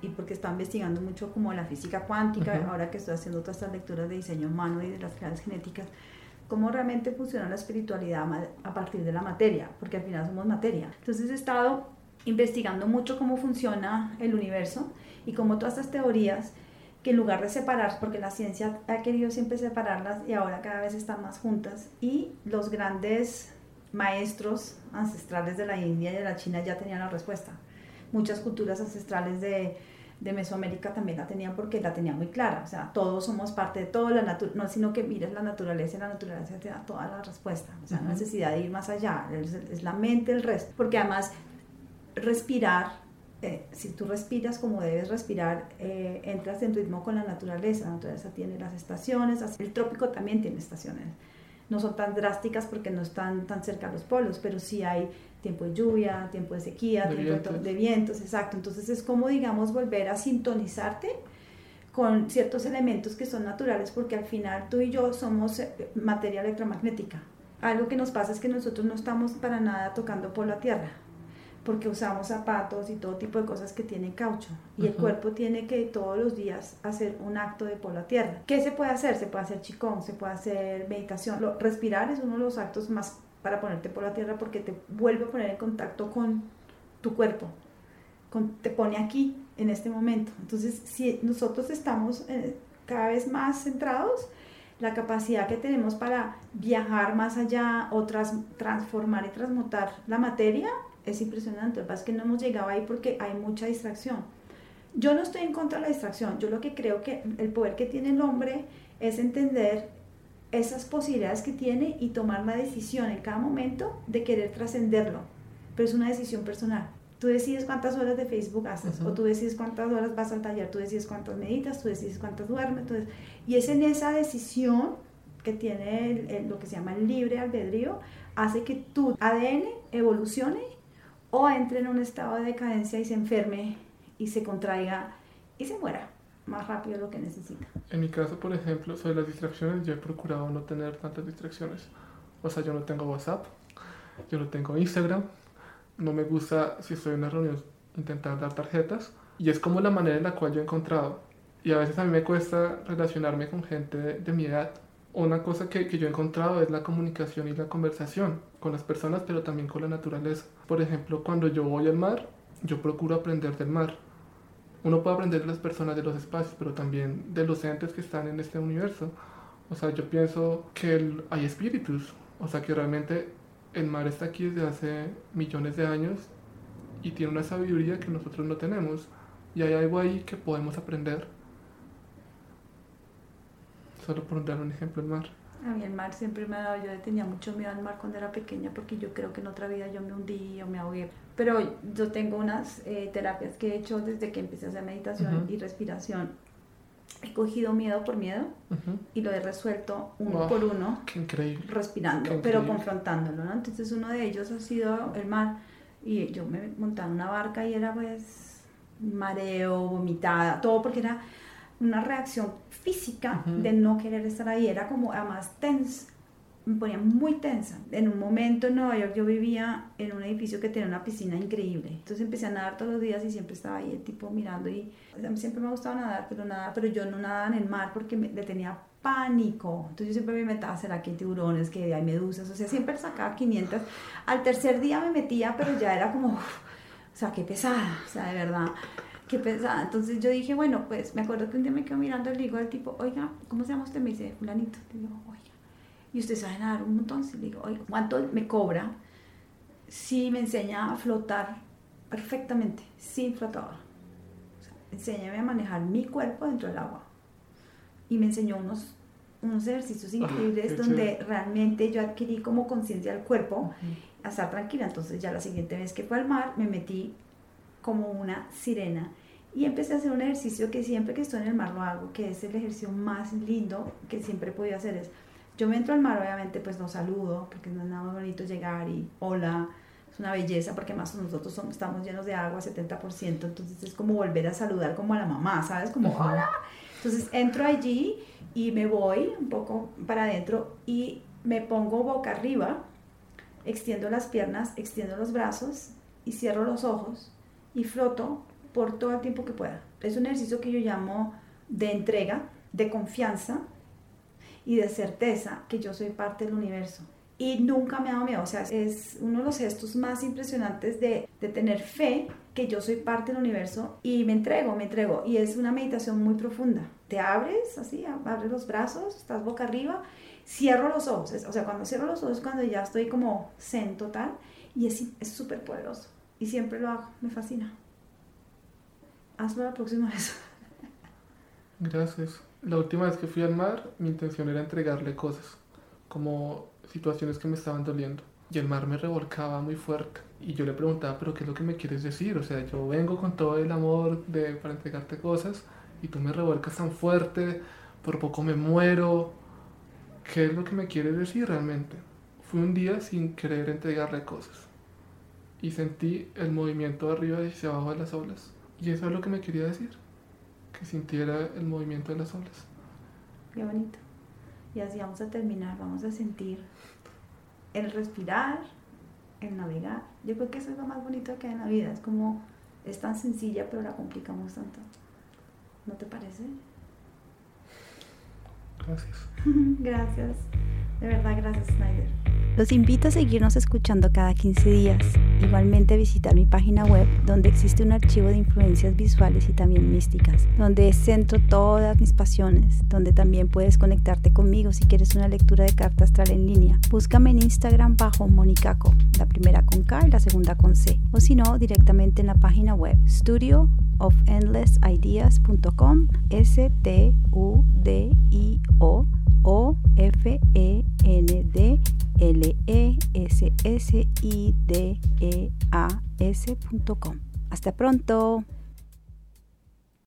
y porque estoy investigando mucho como la física cuántica, ahora que estoy haciendo todas estas lecturas de diseño humano y de las claves genéticas, cómo realmente funciona la espiritualidad a partir de la materia, porque al final somos materia. Entonces he estado investigando mucho cómo funciona el universo y cómo todas estas teorías que en lugar de separar, porque la ciencia ha querido siempre separarlas y ahora cada vez están más juntas, y los grandes maestros ancestrales de la India y de la China ya tenían la respuesta. Muchas culturas ancestrales de, de Mesoamérica también la tenían porque la tenían muy clara. O sea, todos somos parte de todo, la no sino que mires la naturaleza y la naturaleza te da toda la respuesta. O sea, no necesidad de ir más allá, es, es, la mente el resto. Porque además, respirar, eh, si tú respiras como debes respirar, eh, entras en ritmo con la naturaleza. La naturaleza tiene las estaciones, el trópico también tiene estaciones. No son tan drásticas porque no están tan cerca a los polos, pero sí hay tiempo de lluvia, tiempo de sequía, de tiempo vientos. De, vientos, exacto. Entonces es como, digamos, volver a sintonizarte con ciertos elementos que son naturales, porque al final tú y yo somos eh, materia electromagnética. Algo que nos pasa es que nosotros no estamos para nada tocando por la tierra, porque usamos zapatos y todo tipo de cosas que tienen caucho. Y el cuerpo tiene que todos los días hacer un acto de por la tierra. ¿Qué se puede hacer? Se puede hacer chicón, se puede hacer meditación. respirar es uno de los actos más para ponerte por la tierra porque te vuelve a poner en contacto con tu cuerpo, con, te pone aquí en este momento. Entonces, si nosotros estamos eh, cada vez más centrados, la capacidad que tenemos para viajar más allá o transformar y transmutar la materia es impresionante. Lo que pasa es que no hemos llegado ahí porque hay mucha distracción. Yo no estoy en contra de la distracción. Yo lo que creo que el poder que tiene el hombre es entender esas posibilidades que tiene y tomar la decisión en cada momento de querer trascenderlo. Pero es una decisión personal. Tú decides cuántas horas de Facebook haces, o tú decides cuántas horas vas al taller, tú decides cuántas meditas, tú decides cuántas duermes. y es en esa decisión que tiene lo que se llama el libre albedrío, hace que tu ADN evolucione o entre en un estado de decadencia y se enferme y se contraiga y se muera más rápido de lo que necesita. En mi caso, por ejemplo, sobre las distracciones, yo he procurado no tener tantas distracciones. O sea, yo no tengo WhatsApp, yo no tengo Instagram, no me gusta, si estoy en una reunión, intentar dar tarjetas. Y es como la manera en la cual yo he encontrado. Y a veces a mí me cuesta relacionarme con gente de, mi edad. Una cosa que, que, yo he encontrado es la comunicación y la conversación con las personas, pero también con la naturaleza. Por ejemplo, cuando yo voy al mar, yo procuro aprender del mar uno puede aprender de las personas, de los espacios, pero también de los entes que están en este universo. O sea, yo pienso que hay espíritus, o sea, que realmente el mar está aquí desde hace millones de años y tiene una sabiduría que nosotros no tenemos. Y hay algo ahí que podemos aprender. Solo por dar un ejemplo, el mar. A mí el mar siempre me ha dado, yo tenía mucho miedo al mar cuando era pequeña porque yo creo que en otra vida yo me hundí o me ahogué. Pero yo tengo unas eh, terapias que he hecho desde que empecé a hacer meditación y respiración. He cogido miedo por miedo y lo he resuelto uno por uno. Qué increíble. Respirando, pero confrontándolo, ¿no? Entonces uno de ellos ha sido el mar. Y yo me montaba en una barca y era pues mareo, vomitada, todo porque era una reacción física de no querer estar ahí, era como además tensa, me ponía muy tensa. En un momento en Nueva York yo vivía en un edificio que tenía una piscina increíble, entonces empecé a nadar todos los días y siempre estaba ahí el tipo mirando y a mí siempre me ha gustado nadar, pero nada, pero yo no nadaba en el mar porque me, le tenía pánico. Entonces yo siempre me metía, ¿será que hay tiburones, que hay medusas? O sea, siempre sacaba 500. Al tercer día me metía, pero ya era como, o sea, qué pesada, o sea, de verdad qué pesada. Entonces yo dije, bueno, pues me acuerdo que un día me quedo mirando y le digo al tipo, oiga, ¿cómo se llama usted? Me dice, fulanito. Le digo, oiga, y usted sabe nadar un montón. le digo, oiga, ¿cuánto me cobra si me enseña a flotar perfectamente, sin flotador? O sea, enséñame a manejar mi cuerpo dentro del agua. Y me enseñó unos, unos ejercicios increíbles donde realmente yo adquirí como conciencia del cuerpo, a estar tranquila. Entonces ya la siguiente vez que fue al mar, me metí como una sirena. Y empecé a hacer un ejercicio que siempre que estoy en el mar lo hago, que es el ejercicio más lindo que siempre he podido hacer. Es, yo me entro al mar, obviamente, pues no saludo, porque no es nada bonito llegar y hola, es una belleza porque más nosotros somos, estamos llenos de agua, 70%, entonces es como volver a saludar como a la mamá, ¿sabes? Como, hola. Entonces entro allí y me voy un poco para adentro y me pongo boca arriba, extiendo las piernas, extiendo los brazos y cierro los ojos y floto por todo el tiempo que pueda. Es un ejercicio que yo llamo de entrega, de confianza y de certeza que yo soy parte del universo. Y nunca me ha dado miedo, o sea, es uno de los gestos más impresionantes de, de tener fe que yo soy parte del universo y me entrego, me entrego. Y es una meditación muy profunda. Te abres así, abres los brazos, estás boca arriba, cierro los ojos. o sea, cuando cierro los ojos, cuando ya estoy como zen total y es súper poderoso. Y siempre lo hago, me fascina. Hazlo la próxima vez. Gracias. La última vez que fui al mar, mi intención era entregarle cosas, como situaciones que me estaban doliendo. Y el mar me revolcaba muy fuerte. Y yo le preguntaba, pero ¿qué es lo que me quieres decir? O sea, yo vengo con todo el amor de, para entregarte cosas y tú me revuelcas tan fuerte, por poco me muero. ¿Qué es lo que me quieres decir realmente? Fui un día sin querer entregarle cosas. Y sentí el movimiento arriba y hacia abajo de las olas. Y eso es lo que me quería decir que sintiera el movimiento de las olas. Qué bonito. Y así vamos a terminar, vamos a sentir el respirar, el navegar. Yo creo que eso es lo más bonito que hay en la vida, es como, es tan sencilla pero la complicamos tanto. ¿No te parece? Gracias. gracias. De verdad, gracias, Snyder. Los invito a seguirnos escuchando cada 15 días. Igualmente visitar mi página web donde existe un archivo de influencias visuales y también místicas, donde centro todas mis pasiones, donde también puedes conectarte conmigo si quieres una lectura de carta astral en línea. Búscame en Instagram bajo Monicaco, la primera con K y la segunda con C, o si no, directamente en la página web studio of endlessideas.com s t u d i o o f e n d L-E-S-S-I-D-E-A-S.com. Hasta pronto.